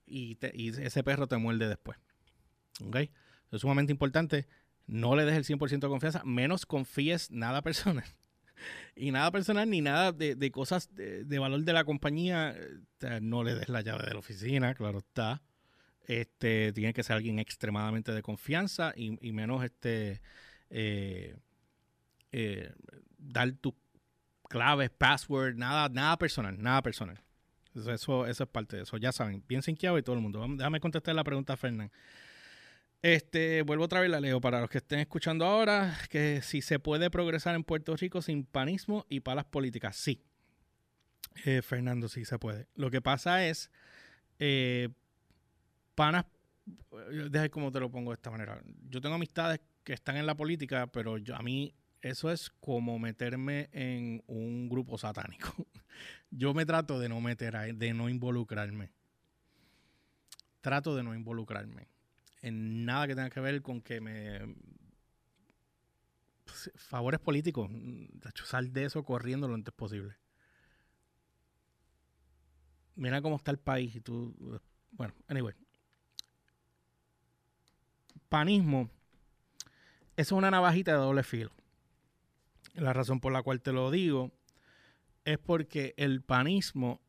A: y, ese perro te muerde después. ¿Ok? Es sumamente importante. No le des el 100% de confianza, menos confíes nada personal. y nada personal ni nada de, cosas de, valor de la compañía. no le des la llave de la oficina, claro está. Este, tiene que ser alguien extremadamente de confianza y, y menos este eh, eh, dar tus claves, password, nada, nada personal, nada personal. Eso, eso, es parte de eso. Ya saben, bien sinqueado y todo el mundo. Déjame contestar la pregunta a Fernán. Este, vuelvo otra vez la leo para los que estén escuchando ahora, que si se puede progresar en Puerto Rico sin panismo y palas políticas. Sí. Eh, Fernando, sí se puede. Lo que pasa es, eh, panas, deja cómo te lo pongo de esta manera. Yo tengo amistades que están en la política, pero yo, a mí eso es como meterme en un grupo satánico. Yo me trato de no meter de no involucrarme. Trato de no involucrarme en nada que tenga que ver con que me pues, favores políticos, sal de eso corriendo lo antes posible. Mira cómo está el país y tú, bueno, anyway. Panismo, eso es una navajita de doble filo. La razón por la cual te lo digo es porque el panismo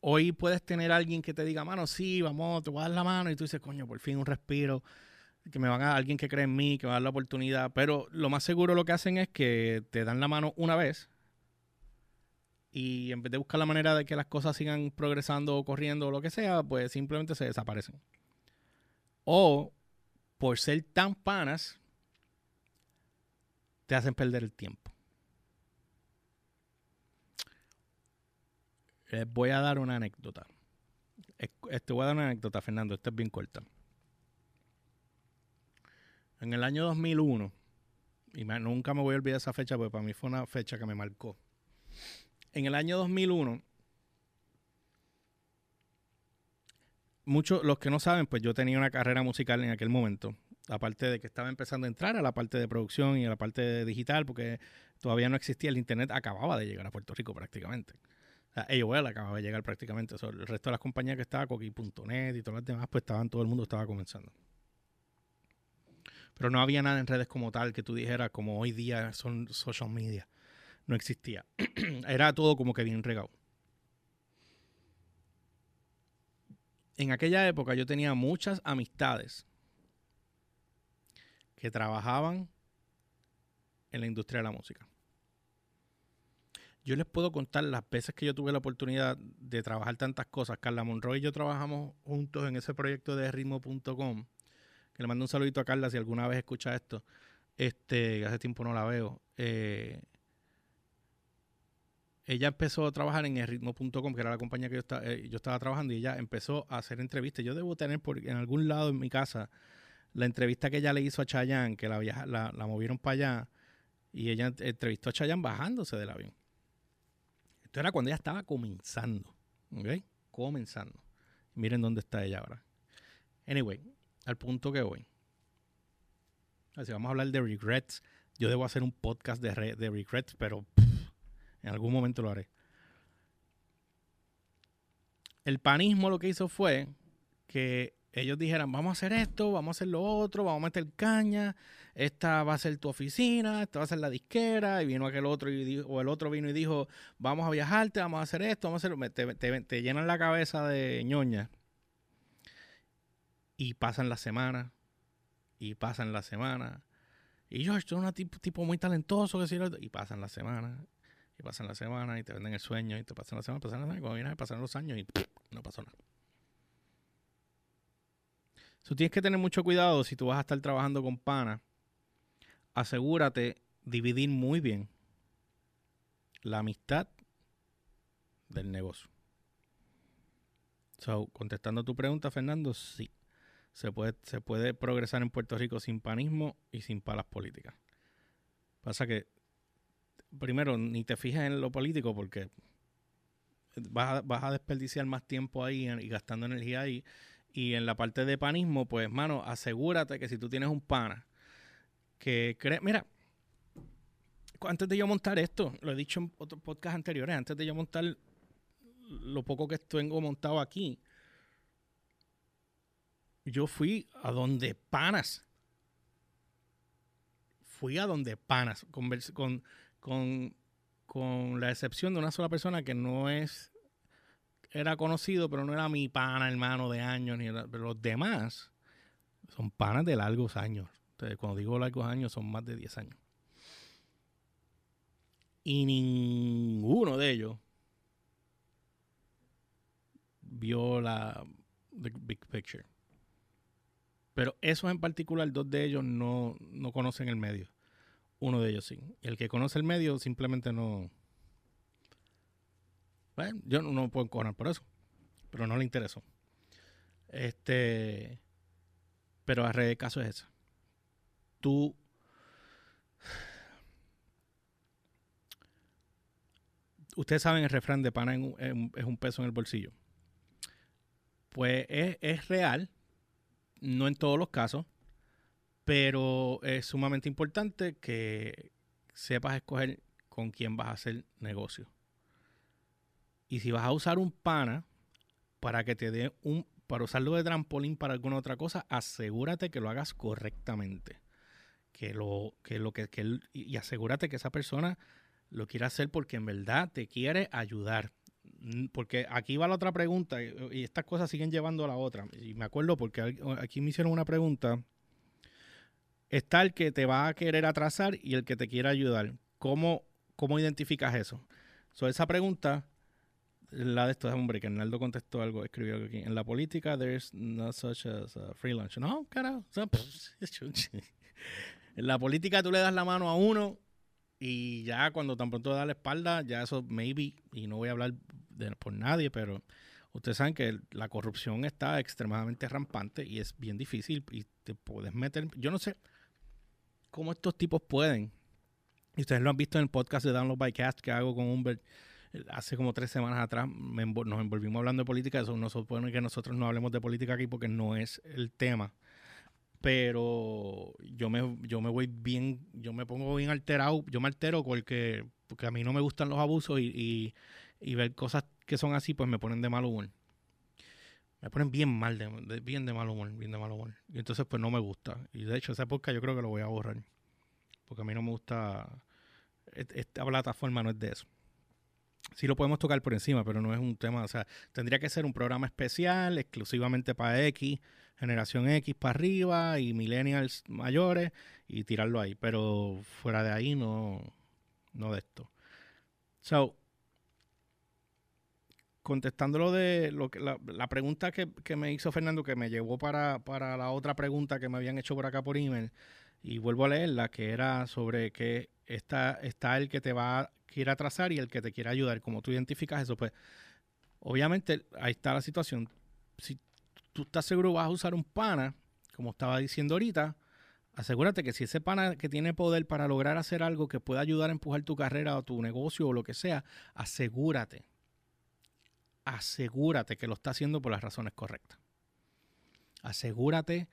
A: hoy puedes tener a alguien que te diga, mano, sí, vamos, te voy a dar la mano, y tú dices, coño, por fin un respiro, que me van a alguien que cree en mí, que va a dar la oportunidad. Pero lo más seguro lo que hacen es que te dan la mano una vez y en vez de buscar la manera de que las cosas sigan progresando o corriendo o lo que sea, pues simplemente se desaparecen. O por ser tan panas, te hacen perder el tiempo. Les voy a dar una anécdota. Te voy a dar una anécdota, Fernando. Esta es bien corta. En el año 2001, y nunca me voy a olvidar esa fecha porque para mí fue una fecha que me marcó. En el año 2001, muchos, los que no saben, pues yo tenía una carrera musical en aquel momento. Aparte de que estaba empezando a entrar a la parte de producción y a la parte de digital, porque todavía no existía el internet, acababa de llegar a Puerto Rico prácticamente. AOL acababa de llegar prácticamente. el resto de las compañías que estaban, Coqui.net y todas las demás, pues estaban, todo el mundo estaba comenzando. Pero no había nada en redes como tal que tú dijeras, como hoy día son social media. No existía. Era todo como que bien regado. En aquella época yo tenía muchas amistades que trabajaban en la industria de la música. Yo les puedo contar las veces que yo tuve la oportunidad de trabajar tantas cosas. Carla Monroy y yo trabajamos juntos en ese proyecto de ritmo.com que le mando un saludito a Carla si alguna vez escucha esto. Este, hace tiempo no la veo. Eh, ella empezó a trabajar en el ritmo.com, que era la compañía que eh, yo, estaba trabajando, y ella empezó a hacer entrevistas. Yo debo tener en algún lado en mi casa la entrevista que ella le hizo a Chayanne, que la, la, la movieron para allá, y ella entrevistó a Chayanne bajándose del avión. Era cuando ella estaba comenzando, ¿ok? Comenzando. Miren dónde está ella ahora. Anyway, al punto que voy. Así vamos a hablar de regrets. Yo debo hacer un podcast de regrets, pero en algún momento lo haré. El panismo lo que hizo fue que ellos dijeran, vamos a hacer esto, vamos a hacer lo otro, vamos a meter caña, esta va a ser tu oficina, esta va a ser la disquera, y vino aquel otro, y o el otro vino y dijo, vamos a viajarte, vamos a hacer esto, vamos a hacer, te, llenan la cabeza de ñoña y pasan las semanas, y pasan las semanas. Y yo, estoy un tipo, muy talentoso, que y pasan las semanas, y pasan las semanas, y te venden el sueño, y te pasan las semanas, pasan las semanas, y cuando vienes, pasan los años, y no pasó nada. Tú tienes que tener mucho cuidado si tú vas a estar trabajando con pana. Asegúrate dividir muy bien la amistad del negocio. So, contestando tu pregunta, Fernando, sí se puede, se puede progresar en Puerto Rico sin panismo y sin palas políticas. Pasa que, primero, ni te fijas en lo político porque vas a, desperdiciar más tiempo ahí y gastando energía ahí. Y en la parte de panismo, pues, mano, asegúrate que si tú tienes un pana que cree, mira, antes de yo montar esto, lo he dicho en otros podcasts anteriores, antes de yo montar lo poco que tengo montado aquí, yo fui a donde panas. Fui a donde panas, con, con, con, la excepción de una sola persona que no es, era conocido, pero no era mi pana, hermano de años, ni pero los demás son panas de largos años. Entonces, cuando digo largos años, son más de 10 años. Y ninguno de ellos vio la big picture. Pero esos en particular, dos de ellos no, conocen el medio. Uno de ellos sí. El que conoce el medio simplemente no. Bueno, yo no, no puedo enconar por eso. Pero no le interesó. Este. Pero a de caso es ese. Tú. Ustedes saben el refrán de pana es un peso en el bolsillo. Pues es, es real no en todos los casos, pero es sumamente importante que sepas escoger con quién vas a hacer negocio. Y si vas a usar un pana para que te dé un para usarlo de trampolín para alguna otra cosa, asegúrate que lo hagas correctamente. Que lo que lo que, que y asegúrate que esa persona lo quiera hacer porque en verdad te quiere ayudar. porque aquí va la otra pregunta y estas cosas siguen llevando a la otra. Y me acuerdo porque aquí me hicieron una pregunta. Está el que te va a querer atrasar y el que te quiere ayudar. ¿Cómo, cómo identificas eso? So, esa pregunta, la de estos hombre, que Arnaldo contestó algo, escribió aquí. En la política, there's not such as a free lunch. No, carajo. en la política tú le das la mano a uno y ya cuando tan pronto da la espalda, ya eso maybe, y no voy a hablar por nadie, pero ustedes saben que la corrupción está extremadamente rampante y es bien difícil y te puedes meter, yo no sé cómo estos tipos pueden, y ustedes lo han visto en el podcast de Download by Cast que hago con Humbert eh, hace como tres semanas atrás, nos envolvimos hablando de política, eso no supone que nosotros no hablemos de política aquí porque no es el tema pero yo me, yo me voy bien, yo me pongo bien alterado, yo me altero porque, porque a mí no me gustan los abusos y, y, ver cosas que son así, pues me ponen de mal humor. Me ponen bien mal, de, bien de mal humor, bien de mal humor. Y entonces pues no me gusta. Y de hecho esa época yo creo que lo voy a borrar. Porque a mí no me gusta, esta plataforma no es de eso. Sí lo podemos tocar por encima, pero no es un tema, o sea, tendría que ser un programa especial, exclusivamente para X, generación X para arriba y millennials mayores y tirarlo ahí. Pero fuera de ahí no, no de esto. So, contestándolo de lo que, la, pregunta que, me hizo Fernando, que me llevó para, para la otra pregunta que me habían hecho por acá por email, y vuelvo a leerla, que era sobre que está, está el que te va a quiere atrasar y el que te quiere ayudar. Como tú identificas eso, pues obviamente ahí está la situación. Si tú estás seguro vas a usar un pana, como estaba diciendo ahorita, asegúrate que si ese pana que tiene poder para lograr hacer algo que pueda ayudar a empujar tu carrera o tu negocio o lo que sea, asegúrate, asegúrate que lo está haciendo por las razones correctas. Asegúrate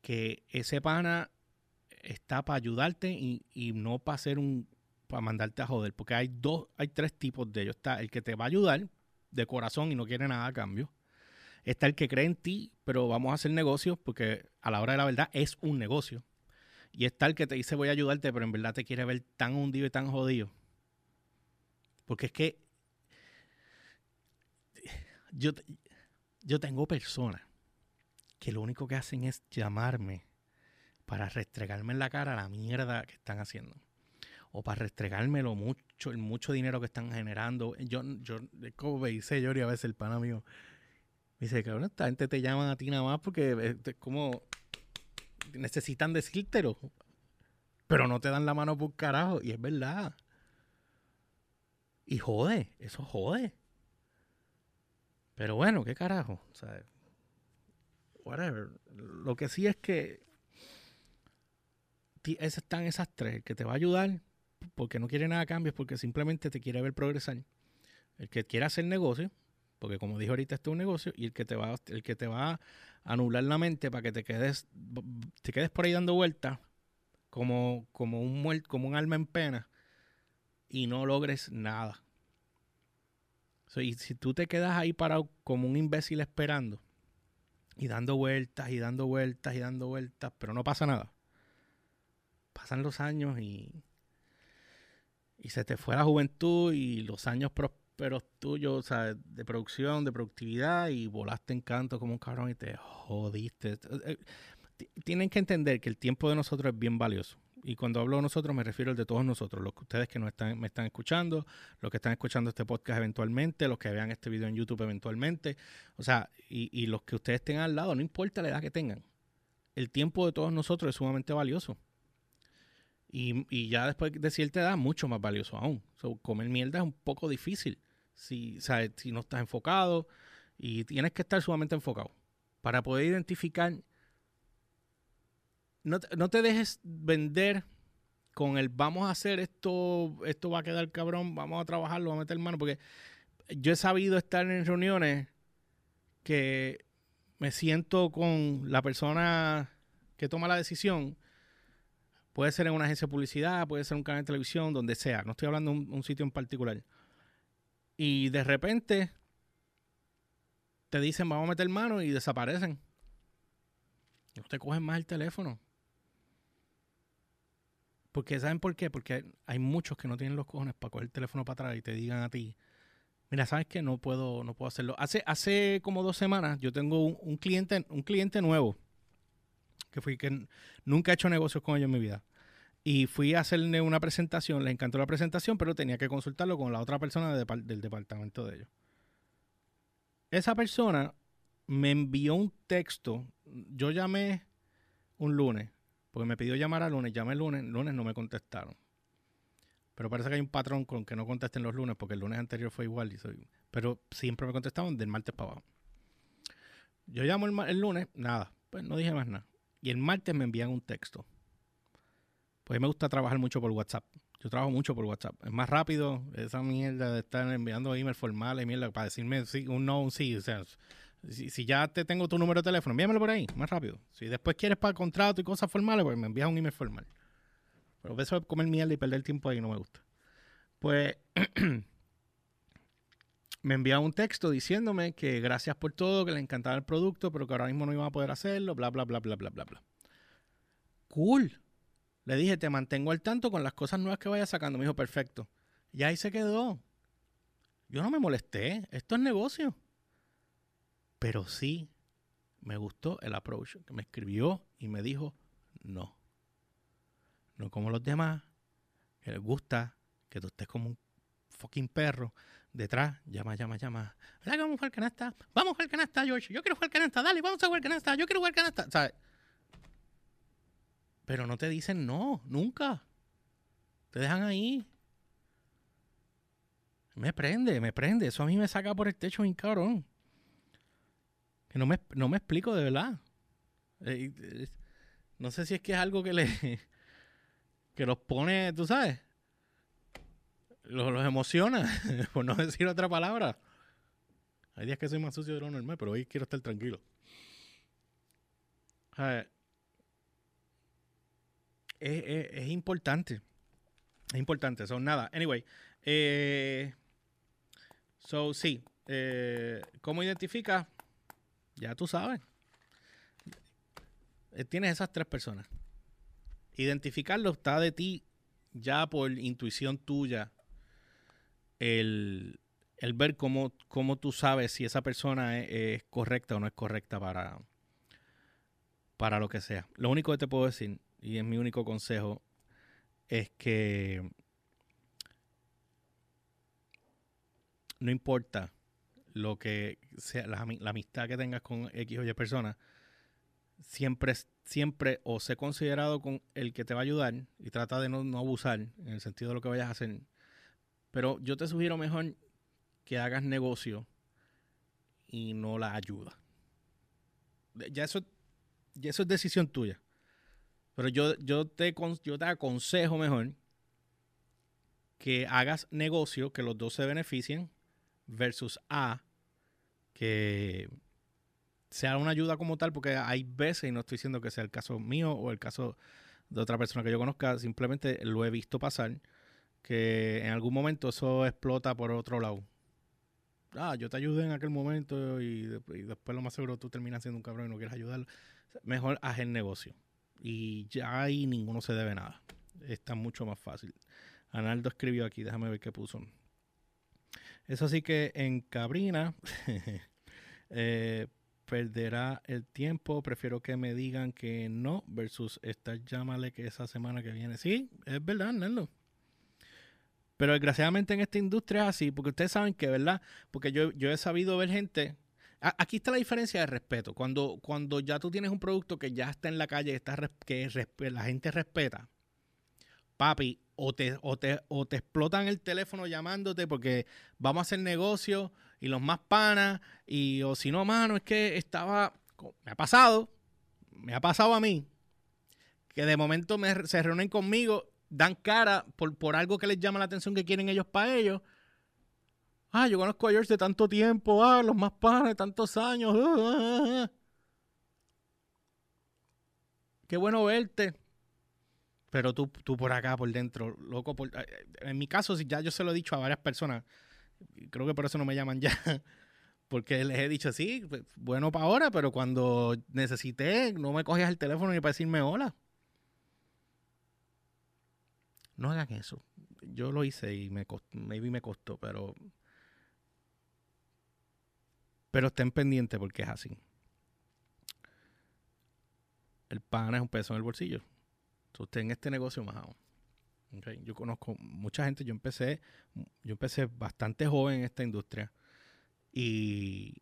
A: que ese pana está para ayudarte y, y no para hacer un para mandarte a joder, porque hay dos, hay tres tipos de ellos. Está el que te va a ayudar de corazón y no quiere nada a cambio. Está el que cree en ti, pero vamos a hacer negocios porque a la hora de la verdad es un negocio. Y está el que te dice voy a ayudarte, pero en verdad te quiere ver tan hundido y tan jodido. Porque es que yo, yo tengo personas que lo único que hacen es llamarme para restregarme en la cara la mierda que están haciendo. O para restregármelo mucho, el mucho dinero que están generando. Yo, yo, como me dice yo a veces el pana mío, dice, cabrón, esta gente te llaman a ti nada más porque es como necesitan decírtelo. Pero no te dan la mano por carajo. Y es verdad. Y jode, eso jode. Pero bueno, qué carajo. O sea, whatever. Lo que sí es que están esas tres. que te va a ayudar porque no quiere nada a porque simplemente te quiere ver progresar. El que quiere hacer negocio, porque como dije ahorita, esto es un negocio, y el que te va, el que te va a anular la mente para que te quedes, te quedes por ahí dando vueltas como, como, un como un alma en pena y no logres nada. y si tú te quedas ahí parado como un imbécil esperando y dando vueltas y dando vueltas y dando vueltas, pero no pasa nada. Pasan los años y, y se te fue la juventud y los años prósperos pero tuyo, o sea, de producción, de productividad y volaste en canto como un cabrón y te jodiste. Eh, tienen que entender que el tiempo de nosotros es bien valioso. Y cuando hablo de nosotros me refiero al de todos nosotros, los que ustedes que nos están, me están escuchando, los que están escuchando este podcast eventualmente, los que vean este video en YouTube eventualmente, o sea, y, y los que ustedes estén al lado, no importa la edad que tengan. El tiempo de todos nosotros es sumamente valioso. Y, ya después de cierta edad, mucho más valioso aún. comer mierda es un poco difícil si, si no estás enfocado y tienes que estar sumamente enfocado para poder identificar. No, no te dejes vender con el vamos a hacer esto, esto va a quedar cabrón, vamos a trabajarlo, vamos a meter mano, porque yo he sabido estar en reuniones que me siento con la persona que toma la decisión Puede ser en una agencia de publicidad, puede ser un canal de televisión, donde sea. No estoy hablando de un, sitio en particular. Y de repente te dicen vamos a meter mano y desaparecen. Y usted coge más el teléfono. Porque ¿saben por qué? Porque hay muchos que no tienen los cojones para coger el teléfono para atrás y te digan a ti, Mira, sabes que no puedo, no puedo hacerlo. Hace, hace como dos semanas yo tengo un, cliente, un cliente nuevo que fui que nunca he hecho negocios con ellos en mi vida. Y fui a hacerle una presentación, les encantó la presentación, pero tenía que consultarlo con la otra persona del departamento de ellos. Esa persona me envió un texto. Yo llamé un lunes, porque me pidió llamar al lunes, llamé el lunes, el lunes no me contestaron. Pero parece que hay un patrón con que no contesten los lunes, porque el lunes anterior fue igual. Pero siempre me contestaban del martes para abajo. Yo llamo el, lunes, nada, pues no dije más nada. Y el martes me envían un texto. Pues me gusta trabajar mucho por WhatsApp. Yo trabajo mucho por WhatsApp. Es más rápido esa mierda de estar enviando emails formales, mierda, para decirme un no, un sí. O sea, si, ya te tengo tu número de teléfono, envíamelo por ahí, más rápido. Si después quieres para contrato y cosas formales, pues me envías un email formal. Pero eso de comer mierda y perder tiempo ahí no me gusta. Pues me envía un texto diciéndome que gracias por todo, que le encantaba el producto, pero que ahora mismo no iba a poder hacerlo, bla, bla, bla, bla, bla, bla, bla. Cool. Le dije, te mantengo al tanto con las cosas nuevas que vaya sacando. Me dijo, perfecto. Y ahí se quedó. Yo no me molesté. Esto es negocio. Pero sí me gustó el approach me escribió y me dijo, no. No como los demás, que les gusta que tú estés como un fucking perro detrás, llama, llama, llama. ¿Verdad vamos a jugar canasta? Vamos a jugar canasta, George. Yo quiero jugar canasta. Dale, vamos a jugar canasta. Yo quiero jugar canasta. ¿Sabes? Pero no te dicen no, nunca. Te dejan ahí. Me prende, me prende. Eso a mí me saca por el techo bien cabrón. Que no me, no me explico de verdad. Eh, eh, no sé si es que es algo que le que los pone, tú sabes, los, emociona, por no decir otra palabra. Hay días que soy más sucio de lo normal, pero hoy quiero estar tranquilo. es, importante. Es importante. Son nada. Anyway. Eh, so, sí. Eh, ¿Cómo identifica? Ya tú sabes. Eh, tienes esas tres personas. Identificarlo está de ti ya por intuición tuya. El, ver cómo, cómo, tú sabes si esa persona es, correcta o no es correcta para, para lo que sea. Lo único que te puedo decir, y es mi único consejo, es que no importa lo que sea, la, amistad que tengas con X o Y personas, siempre, siempre o sé considerado con el que te va a ayudar y trata de no, abusar en el sentido de lo que vayas a hacer. Pero yo te sugiero mejor que hagas negocio y no la ayuda. Ya eso, ya eso es decisión tuya. Pero yo, yo, te, yo te aconsejo mejor que hagas negocio, que los dos se beneficien, versus A, que sea una ayuda como tal, porque hay veces, y no estoy diciendo que sea el caso mío o el caso de otra persona que yo conozca, simplemente lo he visto pasar, que en algún momento eso explota por otro lado. Ah, yo te ayudé en aquel momento y, después lo más seguro tú terminas siendo un cabrón y no quieres ayudarlo. Mejor haz el negocio. Y ya ahí ninguno se debe nada. Está mucho más fácil. Analdo escribió aquí, déjame ver qué puso. Eso sí que en Cabrina eh, perderá el tiempo. Prefiero que me digan que no versus estar llámale que esa semana que viene. Sí, es verdad, Nando. Pero desgraciadamente en esta industria es así, porque ustedes saben que, ¿verdad? Porque yo, yo he sabido ver gente. aquí está la diferencia de respeto. Cuando, cuando ya tú tienes un producto que ya está en la calle, que la gente respeta, papi, o te, o, te, o te explotan el teléfono llamándote porque vamos a hacer negocio y los más panas, y o si no, mano, es que estaba, me ha pasado, me ha pasado a mí, que de momento me, se reúnen conmigo, dan cara por, por algo que les llama la atención que quieren ellos para ellos. Ah, yo conozco a George de tanto tiempo, ah, los más panas de tantos años. Ah, ah, ah, Qué bueno verte. Pero tú, tú por acá, por dentro, loco. Por, eh, en mi caso, ya yo se lo he dicho a varias personas creo que por eso no me llaman ya. Porque les he dicho, sí, pues, bueno para ahora, pero cuando necesité, no me cogías el teléfono ni para decirme hola. No hagan eso. Yo lo hice y me costó, maybe me costó, pero Pero estén pendientes porque es así. El pan es un peso en el bolsillo. usted en este negocio más aún. Yo conozco mucha gente, yo empecé, yo empecé bastante joven en esta industria y,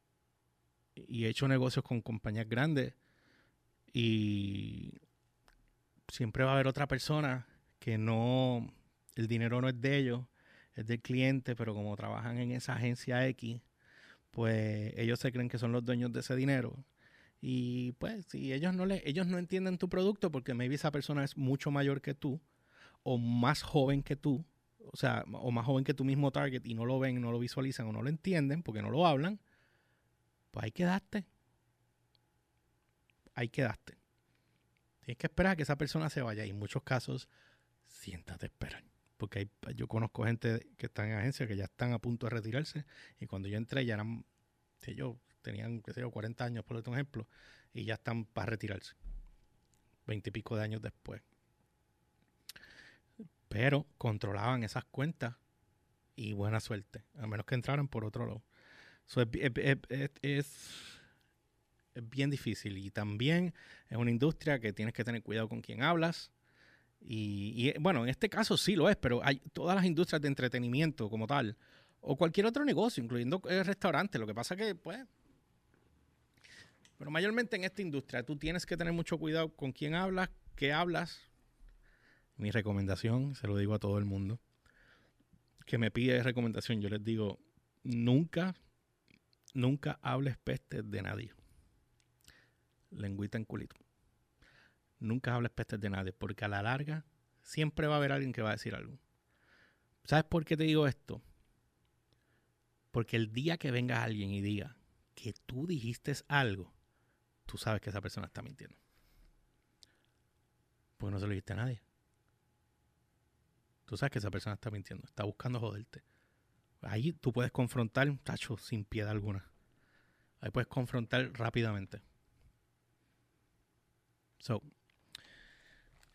A: y he hecho negocios con compañías grandes y siempre va a haber otra persona que no, el dinero no es de ellos, es del cliente, pero como trabajan en esa agencia X, pues ellos se creen que son los dueños de ese dinero. Y pues si ellos no le, ellos no entienden tu producto porque maybe esa persona es mucho mayor que tú o más joven que tú, o sea, o más joven que tu mismo target y no lo ven, no lo visualizan o no lo entienden porque no lo hablan, pues ahí quedaste. Ahí quedaste. Tienes que esperar a que esa persona se vaya. Y en muchos casos, siéntate a esperar. Porque yo conozco gente que está en agencia que ya están a punto de retirarse. Y cuando yo entré, ya eran, yo, tenían, qué sé yo, 40 años, por ejemplo, y ya están para retirarse. Veinte y pico de años después. Pero controlaban esas cuentas y buena suerte, a menos que entraran por otro lado. es, bien difícil y también es una industria que tienes que tener cuidado con quién hablas. Y, bueno, en este caso sí lo es, pero hay todas las industrias de entretenimiento como tal, o cualquier otro negocio, incluyendo el restaurante. Lo que pasa que, pues, pero mayormente en esta industria tú tienes que tener mucho cuidado con quién hablas, qué hablas. Mi recomendación, se lo digo a todo el mundo, que me pide recomendación, yo les digo, nunca, nunca hables peste de nadie. Lengüita en culito. Nunca hables peste de nadie, porque a la larga siempre va a haber alguien que va a decir algo. ¿Sabes por qué te digo esto? Porque el día que venga alguien y diga que tú dijiste algo, tú sabes que esa persona está mintiendo. Porque no se lo dijiste a nadie. Tú sabes que esa persona está mintiendo, está buscando joderte. Ahí tú puedes confrontar, tacho, sin piedad alguna. Ahí puedes confrontar rápidamente. So,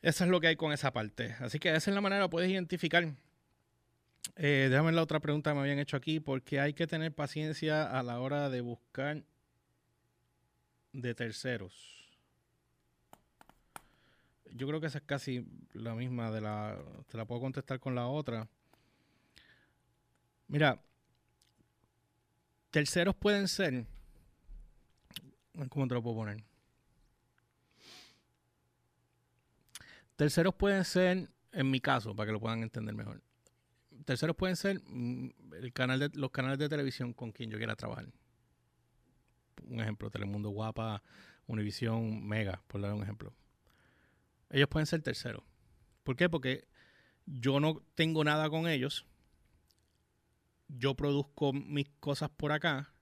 A: eso es lo que hay con esa parte. Así que esa es la manera, puedes identificar. Eh, déjame la otra pregunta que me habían hecho aquí, porque hay que tener paciencia a la hora de buscar de terceros. Yo creo que esa es casi la misma de la. Te la puedo contestar con la otra. Mira, terceros pueden ser. ¿Cómo te lo puedo poner? Terceros pueden ser, en mi caso, para que lo puedan entender mejor. Terceros pueden ser mm, el canal de, los canales de televisión con quien yo quiera trabajar un ejemplo, Telemundo Guapa, Univisión, Mega, por dar un ejemplo. Ellos pueden ser terceros. ¿Por qué? Porque yo no tengo nada con ellos. Yo produzco mis cosas por acá.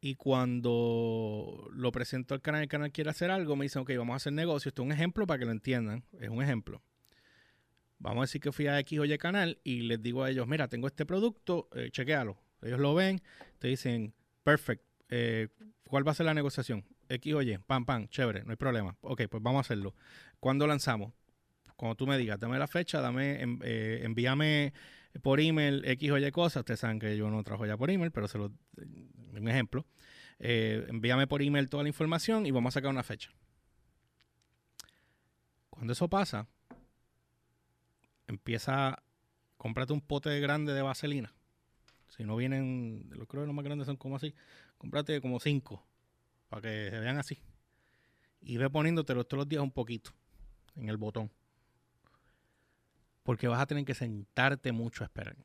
A: Y cuando lo presento al canal, el canal quiere hacer algo, me dicen, ok, vamos a hacer negocio. Esto es un ejemplo para que lo entiendan. Es un ejemplo. Vamos a decir que fui a X o Y canal y les digo a ellos, mira, tengo este producto, eh, chequealo. Ellos lo ven, te dicen, perfect, eh, ¿cuál va a ser la negociación? X o Y, pam, pam, chévere, no hay problema. Ok, pues vamos a hacerlo. ¿Cuándo lanzamos? Cuando tú me digas, dame la fecha, dame, eh, envíame por email X o Y cosas. Ustedes saben que yo no trabajo ya por email, pero se lo, un ejemplo. Eh, envíame por email toda la información y vamos a sacar una fecha. Cuando eso pasa, empieza, cómprate un pote grande de vaselina. Si no vienen, los creo que los más grandes son como así. Cómprate como cinco para que se vean así. Y ve poniéndotelo todos los días un poquito en el botón. Porque vas a tener que sentarte mucho a esperar.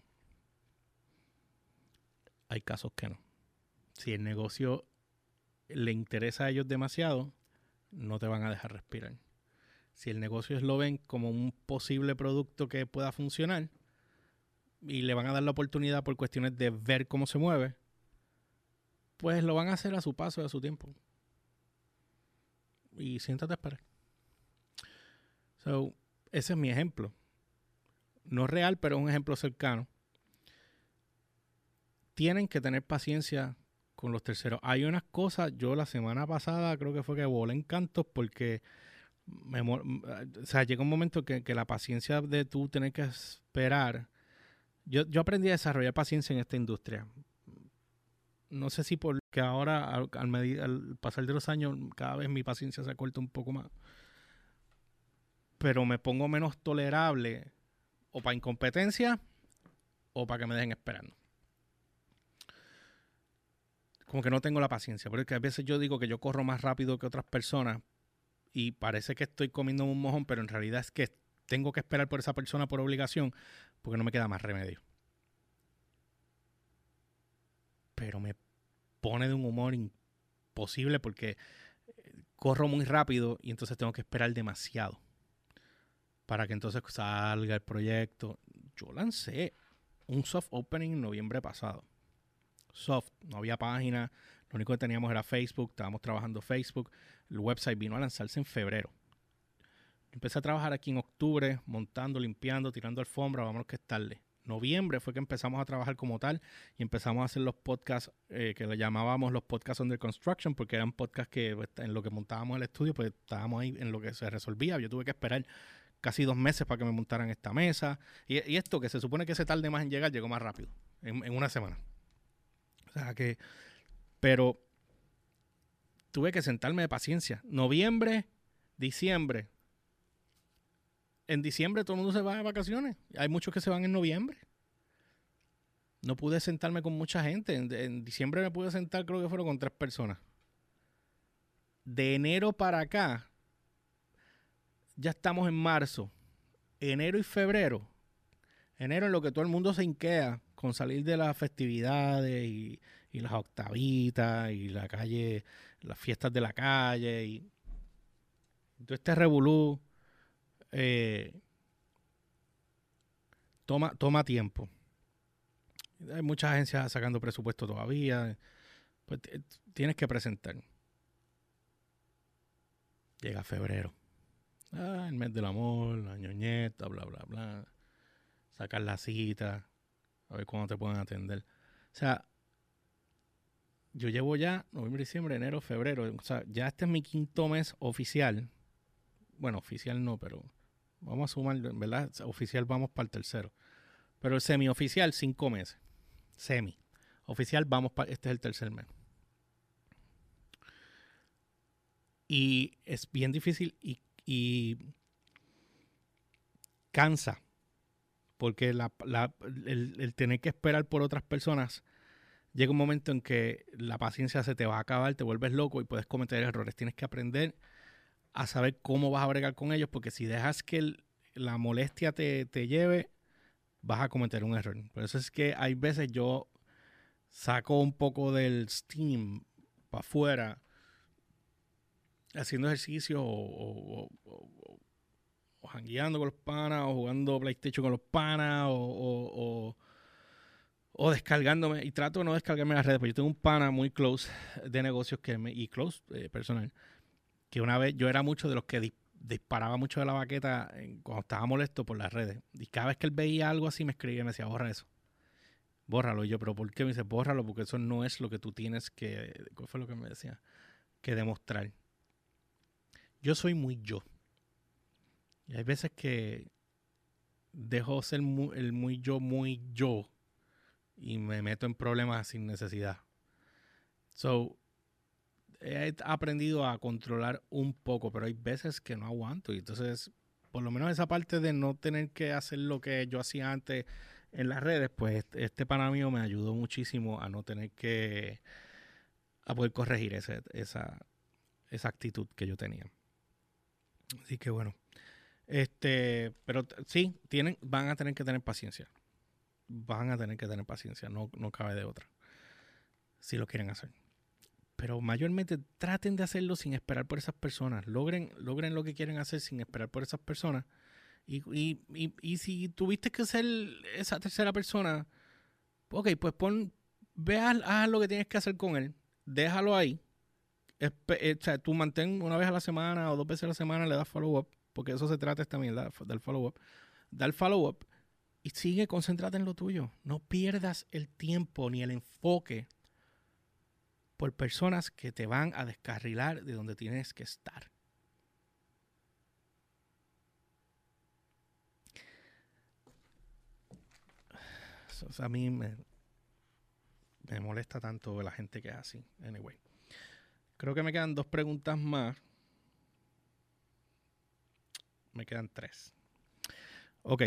A: Hay casos que no. Si el negocio le interesa a ellos demasiado, no te van a dejar respirar. Si el negocio lo ven como un posible producto que pueda funcionar y le van a dar la oportunidad por cuestiones de ver cómo se mueve, pues lo van a hacer a su paso y a su tiempo. Y siéntate a esperar. So, ese es mi ejemplo. No real, pero es un ejemplo cercano. Tienen que tener paciencia con los terceros. Hay unas cosas, yo la semana pasada creo que fue que volé en cantos porque o sea, llega un momento que, que, la paciencia de tú tener que esperar. Yo, yo aprendí a desarrollar paciencia en esta industria no sé si porque ahora al, al, pasar de los años cada vez mi paciencia se acorta un poco más. Pero me pongo menos tolerable o para incompetencia o para que me dejen esperando. Como que no tengo la paciencia, porque a veces yo digo que yo corro más rápido que otras personas y parece que estoy comiendo un mojón, pero en realidad es que tengo que esperar por esa persona por obligación porque no me queda más remedio. Pero me pone de un humor imposible porque corro muy rápido y entonces tengo que esperar demasiado para que entonces salga el proyecto. Yo lancé un soft opening en noviembre pasado. Soft, no había página, lo único que teníamos era Facebook, estábamos trabajando Facebook, el website vino a lanzarse en febrero. Empecé a trabajar aquí en octubre, montando, limpiando, tirando alfombra, vámonos que es tarde. Noviembre fue que empezamos a trabajar como tal y empezamos a hacer los podcasts eh, que le llamábamos los podcasts under construction porque eran podcasts que pues, en lo que montábamos el estudio pues estábamos ahí en lo que se resolvía. Yo tuve que esperar casi dos meses para que me montaran esta mesa y, esto que se supone que se tarde más en llegar llegó más rápido, en, una semana. O sea que, pero tuve que sentarme de paciencia. Noviembre, diciembre, en diciembre todo el mundo se va de vacaciones. Hay muchos que se van en noviembre. No pude sentarme con mucha gente. En, diciembre me pude sentar, creo que fueron con tres personas. De enero para acá, ya estamos en marzo. Enero y febrero. Enero en lo que todo el mundo se inquea con salir de las festividades y, las octavitas y la calle, las fiestas de la calle y todo este revolú eh, toma, toma tiempo. Hay muchas agencias sacando presupuesto todavía. Pues tienes que presentar. Llega febrero. Ah, el mes del amor, la ñoñeta, bla, bla, bla. Sacar la cita. A ver cuándo te pueden atender. O sea, yo llevo ya noviembre, diciembre, enero, febrero. O sea, ya este es mi quinto mes oficial. Bueno, oficial no, pero Vamos a sumar, ¿verdad? Oficial vamos para el tercero. Pero el semioficial, cinco meses. Semi. Oficial, vamos para. Este es el tercer mes. Y es bien difícil y, cansa. Porque el, tener que esperar por otras personas llega un momento en que la paciencia se te va a acabar, te vuelves loco y puedes cometer errores. Tienes que aprender a saber cómo vas a bregar con ellos, porque si dejas que la molestia te, lleve, vas a cometer un error. Por eso es que hay veces yo saco un poco del steam para afuera haciendo ejercicio o, o, con los panas o jugando PlayStation con los panas o, o, descargándome y trato de no descargarme las redes, porque yo tengo un pana muy close de negocios que me, y close eh, personal que una vez yo era mucho de los que disparaba mucho de la baqueta cuando estaba molesto por las redes. Y cada vez que él veía algo así me escribía y me decía, borra eso. Bórralo. Y yo, pero ¿por qué? Me dice, bórralo porque eso no es lo que tú tienes que... ¿Cuál fue lo que me decía? Que demostrar. Yo soy muy yo. Y hay veces que dejo ser el muy yo, muy yo. Y me meto en problemas sin necesidad. So, he aprendido a controlar un poco, pero hay veces que no aguanto. Y entonces, por lo menos esa parte de no tener que hacer lo que yo hacía antes en las redes, pues este, este pana mío me ayudó muchísimo a no tener que, a poder corregir esa, esa actitud que yo tenía. Así que bueno, este, pero sí, tienen, van a tener que tener paciencia. Van a tener que tener paciencia, no, no cabe de otra. Si lo quieren hacer pero mayormente traten de hacerlo sin esperar por esas personas. Logren, logren lo que quieren hacer sin esperar por esas personas. Y, y, y, y si tuviste que ser esa tercera persona, ok, pues pon, ve, haz, lo que tienes que hacer con él. Déjalo ahí. Eh, o sea, tú mantén una vez a la semana o dos veces a la semana, le das follow-up, porque eso se trata también, del follow-up. Da el follow-up y sigue, concéntrate en lo tuyo. No pierdas el tiempo ni el enfoque por personas que te van a descarrilar de donde tienes que estar. a mí me, me molesta tanto la gente que es así. Anyway. Creo que me quedan dos preguntas más. Me quedan tres. Ok.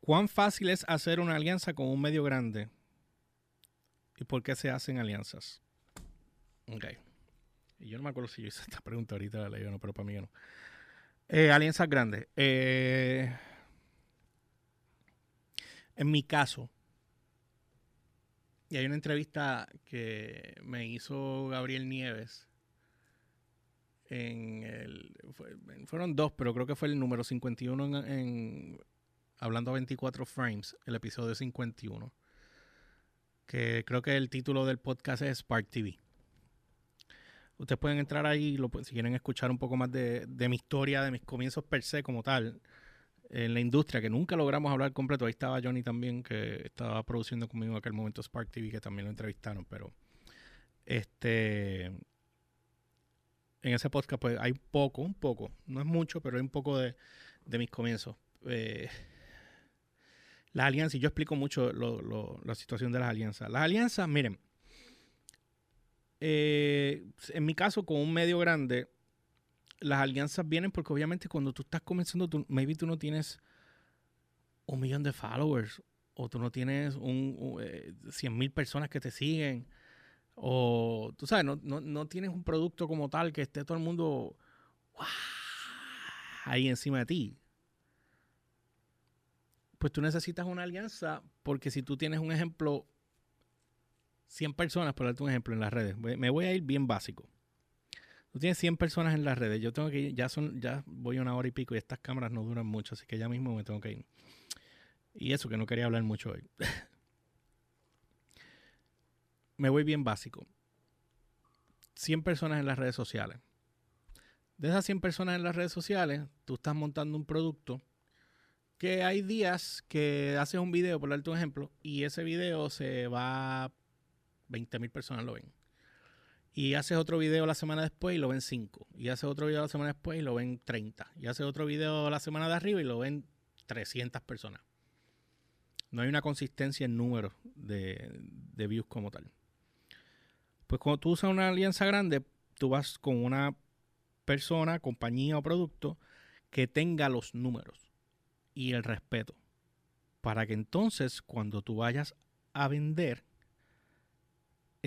A: ¿Cuán fácil es hacer una alianza con un medio grande? ¿Y por qué se hacen alianzas? Ok. Y yo no me acuerdo si yo hice esta pregunta ahorita, la leí o no, pero para mí no. Eh, alianzas grandes. Eh, en mi caso, y hay una entrevista que me hizo Gabriel Nieves. En el, fueron dos, pero creo que fue el número 51 en, Hablando a 24 Frames, el episodio 51. Que creo que el título del podcast es Spark TV. Ustedes pueden entrar ahí si quieren escuchar un poco más de, de mi historia, de mis comienzos per se como tal en la industria, que nunca logramos hablar completo. Ahí estaba Johnny también, que estaba produciendo conmigo en aquel momento Spark TV, que también lo entrevistaron, pero este en ese podcast pues hay poco, un poco, no es mucho, pero hay un poco de, mis comienzos. Eh, las alianzas, y yo explico mucho la situación de las alianzas. Las alianzas, miren, eh, en mi caso con un medio grande, las alianzas vienen porque obviamente cuando tú estás comenzando, maybe tú no tienes un millón de followers o tú no tienes un, 100 eh, mil personas que te siguen o tú sabes, no, no, tienes un producto como tal que esté todo el mundo ahí encima de ti. Pues tú necesitas una alianza porque si tú tienes un ejemplo, 100 personas, por darte un ejemplo en las redes, me voy a ir bien básico Tú tienes 100 personas en las redes. Yo tengo que ir, ya son, ya voy una hora y pico y estas cámaras no duran mucho, así que ya mismo me tengo que ir. Y eso que no quería hablar mucho hoy. me voy bien básico. 100 personas en las redes sociales. De esas 100 personas en las redes sociales, tú estás montando un producto que hay días que haces un video, por darte un ejemplo, y ese video se va, 20 mil personas lo ven. Y haces otro video la semana después y lo ven 5. Y haces otro video la semana después y lo ven 30. Y haces otro video la semana de arriba y lo ven 300 personas. No hay una consistencia en números de, de views como tal. Pues cuando tú usas una alianza grande, tú vas con una persona, compañía o producto que tenga los números y el respeto. Para que entonces cuando tú vayas a vender,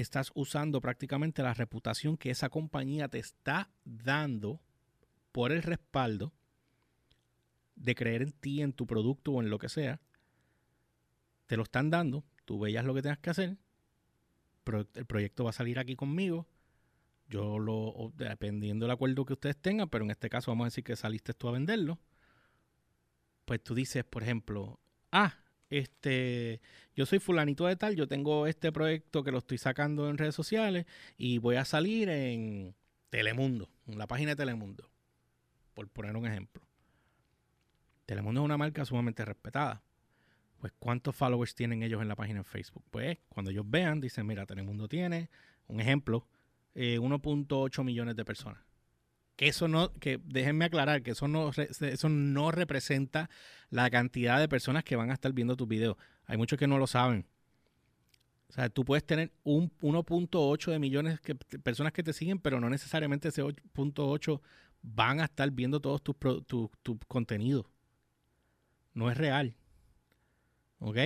A: estás usando prácticamente la reputación que esa compañía te está dando por el respaldo de creer en ti, en tu producto o en lo que sea. Te lo están dando, tú veas lo que tengas que hacer, el proyecto va a salir aquí conmigo. Yo lo, dependiendo del acuerdo que ustedes tengan, pero en este caso vamos a decir que saliste tú a venderlo. Pues tú dices, por ejemplo, ah, este, yo soy fulanito de tal, yo tengo este proyecto que lo estoy sacando en redes sociales y voy a salir en Telemundo, en la página de Telemundo, por poner un ejemplo. Telemundo es una marca sumamente respetada. Pues ¿cuántos followers tienen ellos en la página en Facebook? Pues cuando ellos vean, dicen, mira, Telemundo tiene, un ejemplo, 1.8 eh, millones de personas que eso no, que déjenme aclarar que eso no, eso no representa la cantidad de personas que van a estar viendo tus videos. Hay muchos que no lo saben. O sea, tú puedes tener un 1.8 de millones de personas que te siguen, pero no necesariamente ese 8.8 van a estar viendo todos tus tu, tu contenidos. No es real. ¿Ok?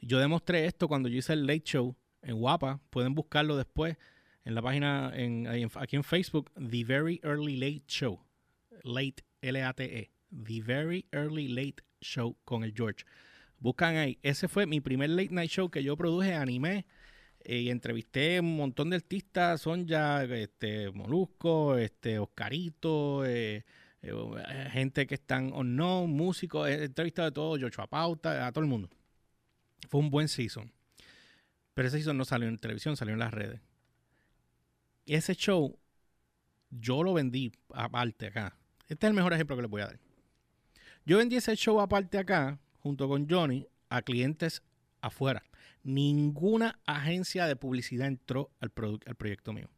A: Yo demostré esto cuando yo hice el Late Show en Guapa. Pueden buscarlo después en la página, en, aquí en Facebook, The Very Early Late Show. Late, L-A-T-E. The Very Early Late Show con el George. Buscan ahí. Ese fue mi primer late night show que yo produje, animé eh, y entrevisté un montón de artistas, son ya este, Molusco, este, Oscarito, eh, eh, gente que están o no, músicos, he entrevistado de todo, Joshua Pauta, a todo el mundo. Fue un buen season. Pero ese season no salió en televisión, salió en las redes ese show yo lo vendí aparte acá. Este es el mejor ejemplo que les voy a dar. Yo vendí ese show aparte acá, junto con Johnny, a clientes afuera. Ninguna agencia de publicidad entró al, al proyecto mío.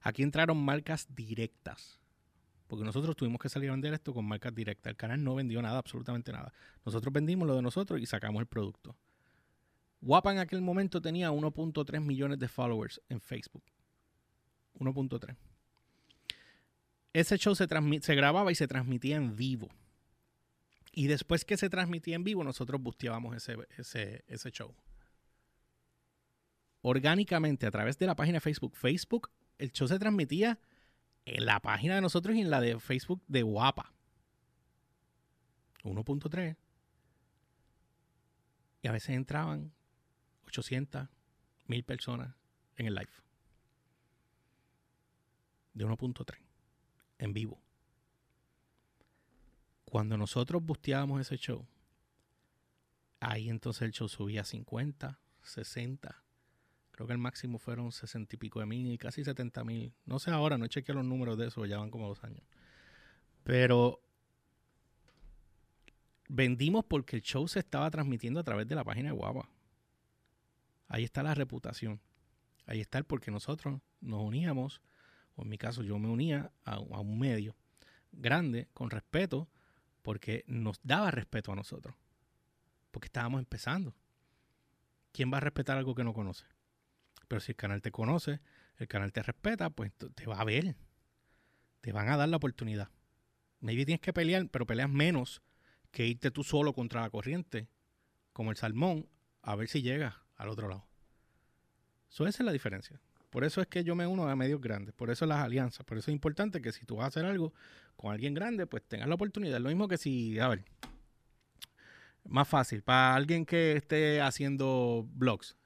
A: Aquí entraron marcas directas. Porque nosotros tuvimos que salir a vender esto con marcas directas. El canal no vendió nada, absolutamente nada. Nosotros vendimos lo de nosotros y sacamos el producto. Guapa en aquel momento tenía 1.3 millones de followers en Facebook. 1.3. Ese show se, grababa y se transmitía en vivo. Y después que se transmitía en vivo, nosotros busteábamos ese show. Orgánicamente, a través de la página de Facebook. Facebook, el show se transmitía en la página de nosotros y en la de Facebook de Guapa. 1.3. Y a veces entraban 800, 1000 personas en el live. De 1.3. En vivo. Cuando nosotros busteábamos ese show, ahí entonces el show subía a 50, 60. Creo que el máximo fueron 60 y pico de mil, casi 70 mil. No sé ahora, no chequeé los números de eso, ya van como dos años. Pero vendimos porque el show se estaba transmitiendo a través de la página de Guapa. Ahí está la reputación. Ahí está el porque nosotros nos uníamos, en mi caso yo me unía a, un medio grande, con respeto, porque nos daba respeto a nosotros. Porque estábamos empezando. ¿Quién va a respetar algo que no conoce? Pero si el canal te conoce, el canal te respeta, pues te va a ver. Te van a dar la oportunidad. Maybe tienes que pelear, pero peleas menos que irte tú solo contra la corriente, como el salmón, a ver si llegas al otro lado. Eso esa es la diferencia. Por eso es que yo me uno a medios grandes, por eso las alianzas, por eso es importante que si tú vas a hacer algo con alguien grande, pues tengas la oportunidad. Lo mismo que si, a ver, más fácil, para alguien que esté haciendo blogs.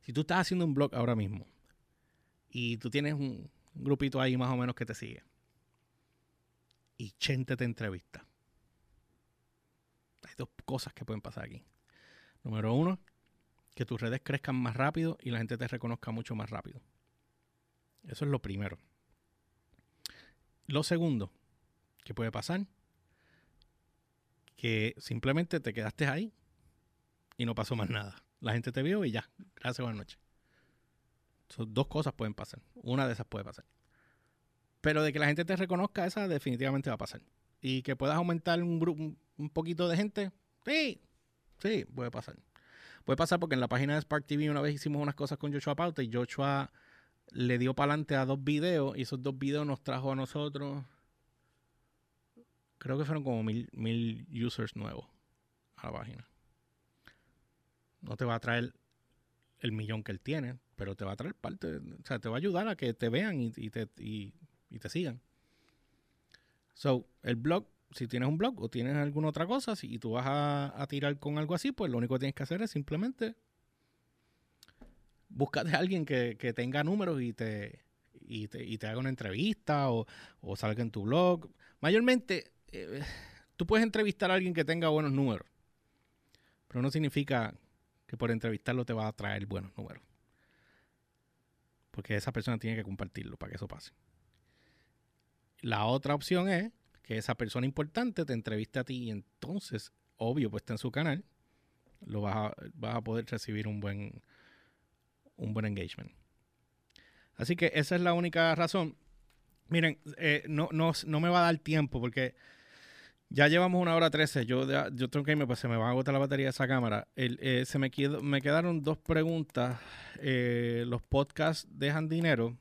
A: Si tú estás haciendo un blog ahora mismo y tú tienes un, grupito ahí más o menos que te sigue y Chente te entrevista hay dos cosas que pueden pasar aquí. Número uno, que tus redes crezcan más rápido y la gente te reconozca mucho más rápido. Eso es lo primero. Lo segundo que puede pasar, que simplemente te quedaste ahí y no pasó más nada. La gente te vio y ya. Gracias, buenas noches. Son dos cosas pueden pasar. Una de esas puede pasar. Pero de que la gente te reconozca, esa definitivamente va a pasar. Y que puedas aumentar un un poquito de gente, sí, sí, puede pasar. Puede pasar porque en la página de Spark TV una vez hicimos unas cosas con Joshua Pauta y Joshua le dio para adelante a dos videos y esos dos videos nos trajo a nosotros, creo que fueron como mil, mil users nuevos a la página. No te va a traer el millón que él tiene, pero te va a traer parte, o sea, te va a ayudar a que te vean y, te, y te sigan. So, el blog si tienes un blog o tienes alguna otra cosa, si tú vas a, tirar con algo así, pues lo único que tienes que hacer es simplemente búscate a alguien que, tenga números y te, y te, haga una entrevista o, salga en tu blog. Mayormente, eh, tú puedes entrevistar a alguien que tenga buenos números, pero no significa que por entrevistarlo te va a traer buenos números. Porque esa persona tiene que compartirlo para que eso pase. La otra opción es que esa persona importante te entreviste a ti y entonces, obvio, pues está en su canal, lo vas a, vas a poder recibir un buen, un buen engagement. Así que esa es la única razón. Miren, eh, no, no, no, me va a dar tiempo porque ya llevamos una hora trece. Yo, yo tengo que irme, pues se me va a agotar la batería de esa cámara. Eh, se me, me quedaron dos preguntas. Eh, los podcasts dejan dinero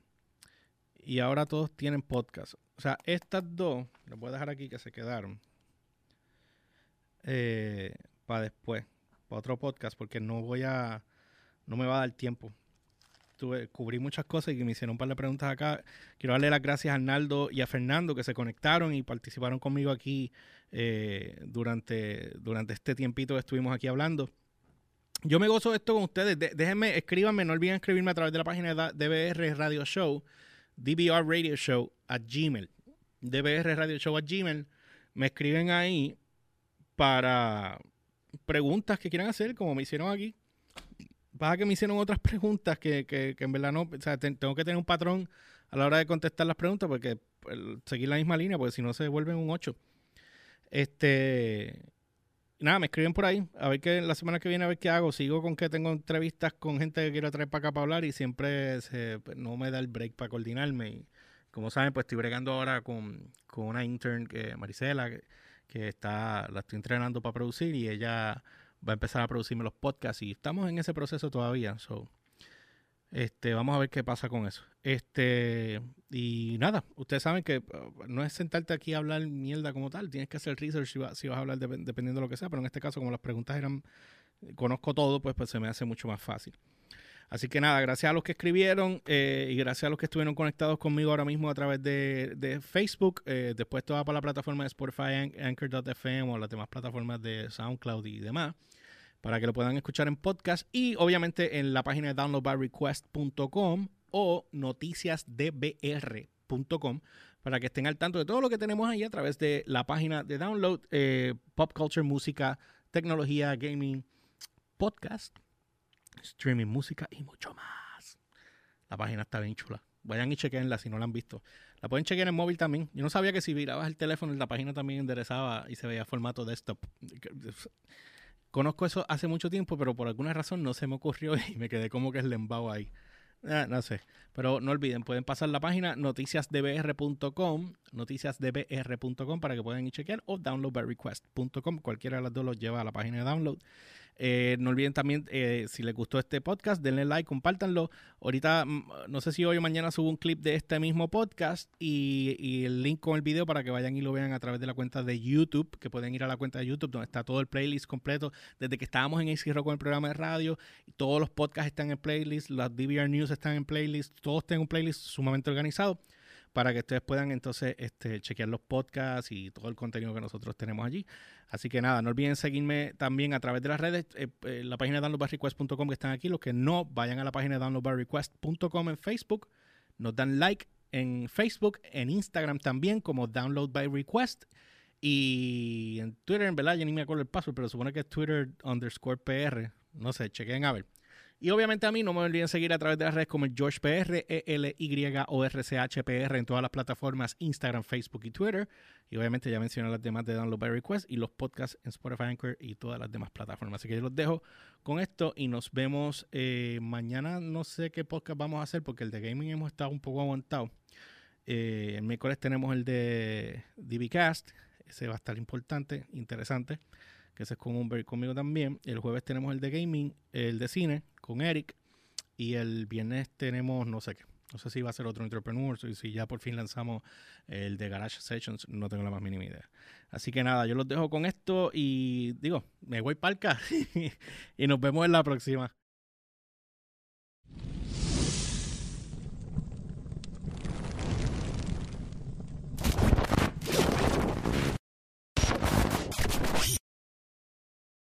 A: y ahora todos tienen podcast. O sea, estas dos, las voy a dejar aquí que se quedaron. Eh, para después, para otro podcast, porque no voy a, no me va a dar tiempo. Tuve, cubrí muchas cosas y me hicieron un par de preguntas acá. Quiero darle las gracias a Arnaldo y a Fernando que se conectaron y participaron conmigo aquí eh, durante, durante este tiempito que estuvimos aquí hablando. Yo me gozo de esto con ustedes. déjenme, escríbanme, no olviden escribirme a través de la página de DBR Radio Show DBR Radio Show a Gmail. DBR Radio Show a Gmail. Me escriben ahí para preguntas que quieran hacer, como me hicieron aquí. Pasa que me hicieron otras preguntas que, que, en verdad no. O sea, tengo que tener un patrón a la hora de contestar las preguntas porque seguir la misma línea, porque si no se vuelven un 8. Este nada, me escriben por ahí. A ver qué la semana que viene, a ver qué hago. Sigo con que tengo entrevistas con gente que quiero traer para acá para hablar y siempre se, pues, no me da el break para coordinarme. Y como saben, pues estoy bregando ahora con, una intern, que Marisela, que, está, la estoy entrenando para producir y ella va a empezar a producirme los podcasts y estamos en ese proceso todavía. So, este, vamos a ver qué pasa con eso. Este, y nada, ustedes saben que uh, no es sentarte aquí a hablar mierda como tal, tienes que hacer research si, vas a hablar dependiendo de lo que sea, pero en este caso, como las preguntas eran, conozco todo, pues, pues se me hace mucho más fácil. Así que nada, gracias a los que escribieron eh, y gracias a los que estuvieron conectados conmigo ahora mismo a través de, Facebook. Eh, después todo va para la plataforma de Spotify, Anchor.fm o las demás plataformas de SoundCloud y demás para que lo puedan escuchar en podcast y obviamente en la página de downloadbyrequest.com o noticiasdbr.com para que estén al tanto de todo lo que tenemos ahí a través de la página de download, eh, pop culture, música, tecnología, gaming, podcast, streaming, música y mucho más. La página está bien chula. Vayan y chequenla si no la han visto. La pueden chequear en móvil también. Yo no sabía que si virabas el teléfono la página también enderezaba y se veía formato desktop. Conozco eso hace mucho tiempo, pero por alguna razón no se me ocurrió y me quedé como que es lembao ahí. Ah, no sé. Pero no olviden, pueden pasar la página noticiasdbr.com, noticiasdbr.com para que puedan ir chequear o downloadbyrequest.com. Cualquiera de las dos los lleva a la página de download. Eh, no olviden también, eh, si les gustó este podcast, denle like, compártanlo. Ahorita, mm, no sé si hoy o mañana subo un clip de este mismo podcast y, el link con el video para que vayan y lo vean a través de la cuenta de YouTube, que pueden ir a la cuenta de YouTube donde está todo el playlist completo. Desde que estábamos en AC con el programa de radio, todos los podcasts están en playlist, las DVR News están en playlist, todos tienen un playlist sumamente organizado para que ustedes puedan entonces este, chequear los podcasts y todo el contenido que nosotros tenemos allí. Así que nada, no olviden seguirme también a través de las redes, eh, eh, la página downloadbyrequest.com que están aquí. Los que no, vayan a la página downloadbyrequest.com en Facebook, nos dan like en Facebook, en Instagram también como Download by Request. Y en Twitter, en verdad, ya ni me acuerdo el paso, pero supone que es Twitter underscore PR. No sé, chequen a ver. Y obviamente a mí no me olviden seguir a través de las redes como el George PR, E L Y O R C H P R en todas las plataformas Instagram, Facebook y Twitter. Y obviamente ya mencioné las demás de Download by Request y los podcasts en Spotify, Anchor y todas las demás plataformas. Así que yo los dejo con esto y nos vemos eh, mañana. No sé qué podcast vamos a hacer porque el de gaming hemos estado un poco aguantado. Eh, el miércoles tenemos el de DBcast. Ese va a estar importante, interesante que ese es con un conmigo también. El jueves tenemos el de gaming, el de cine con Eric. Y el viernes tenemos no sé qué. No sé si va a ser otro Entrepreneur, y si ya por fin lanzamos el de Garage Sessions, no tengo la más mínima idea. Así que nada, yo los dejo con esto y digo, me voy palca y nos vemos en la próxima.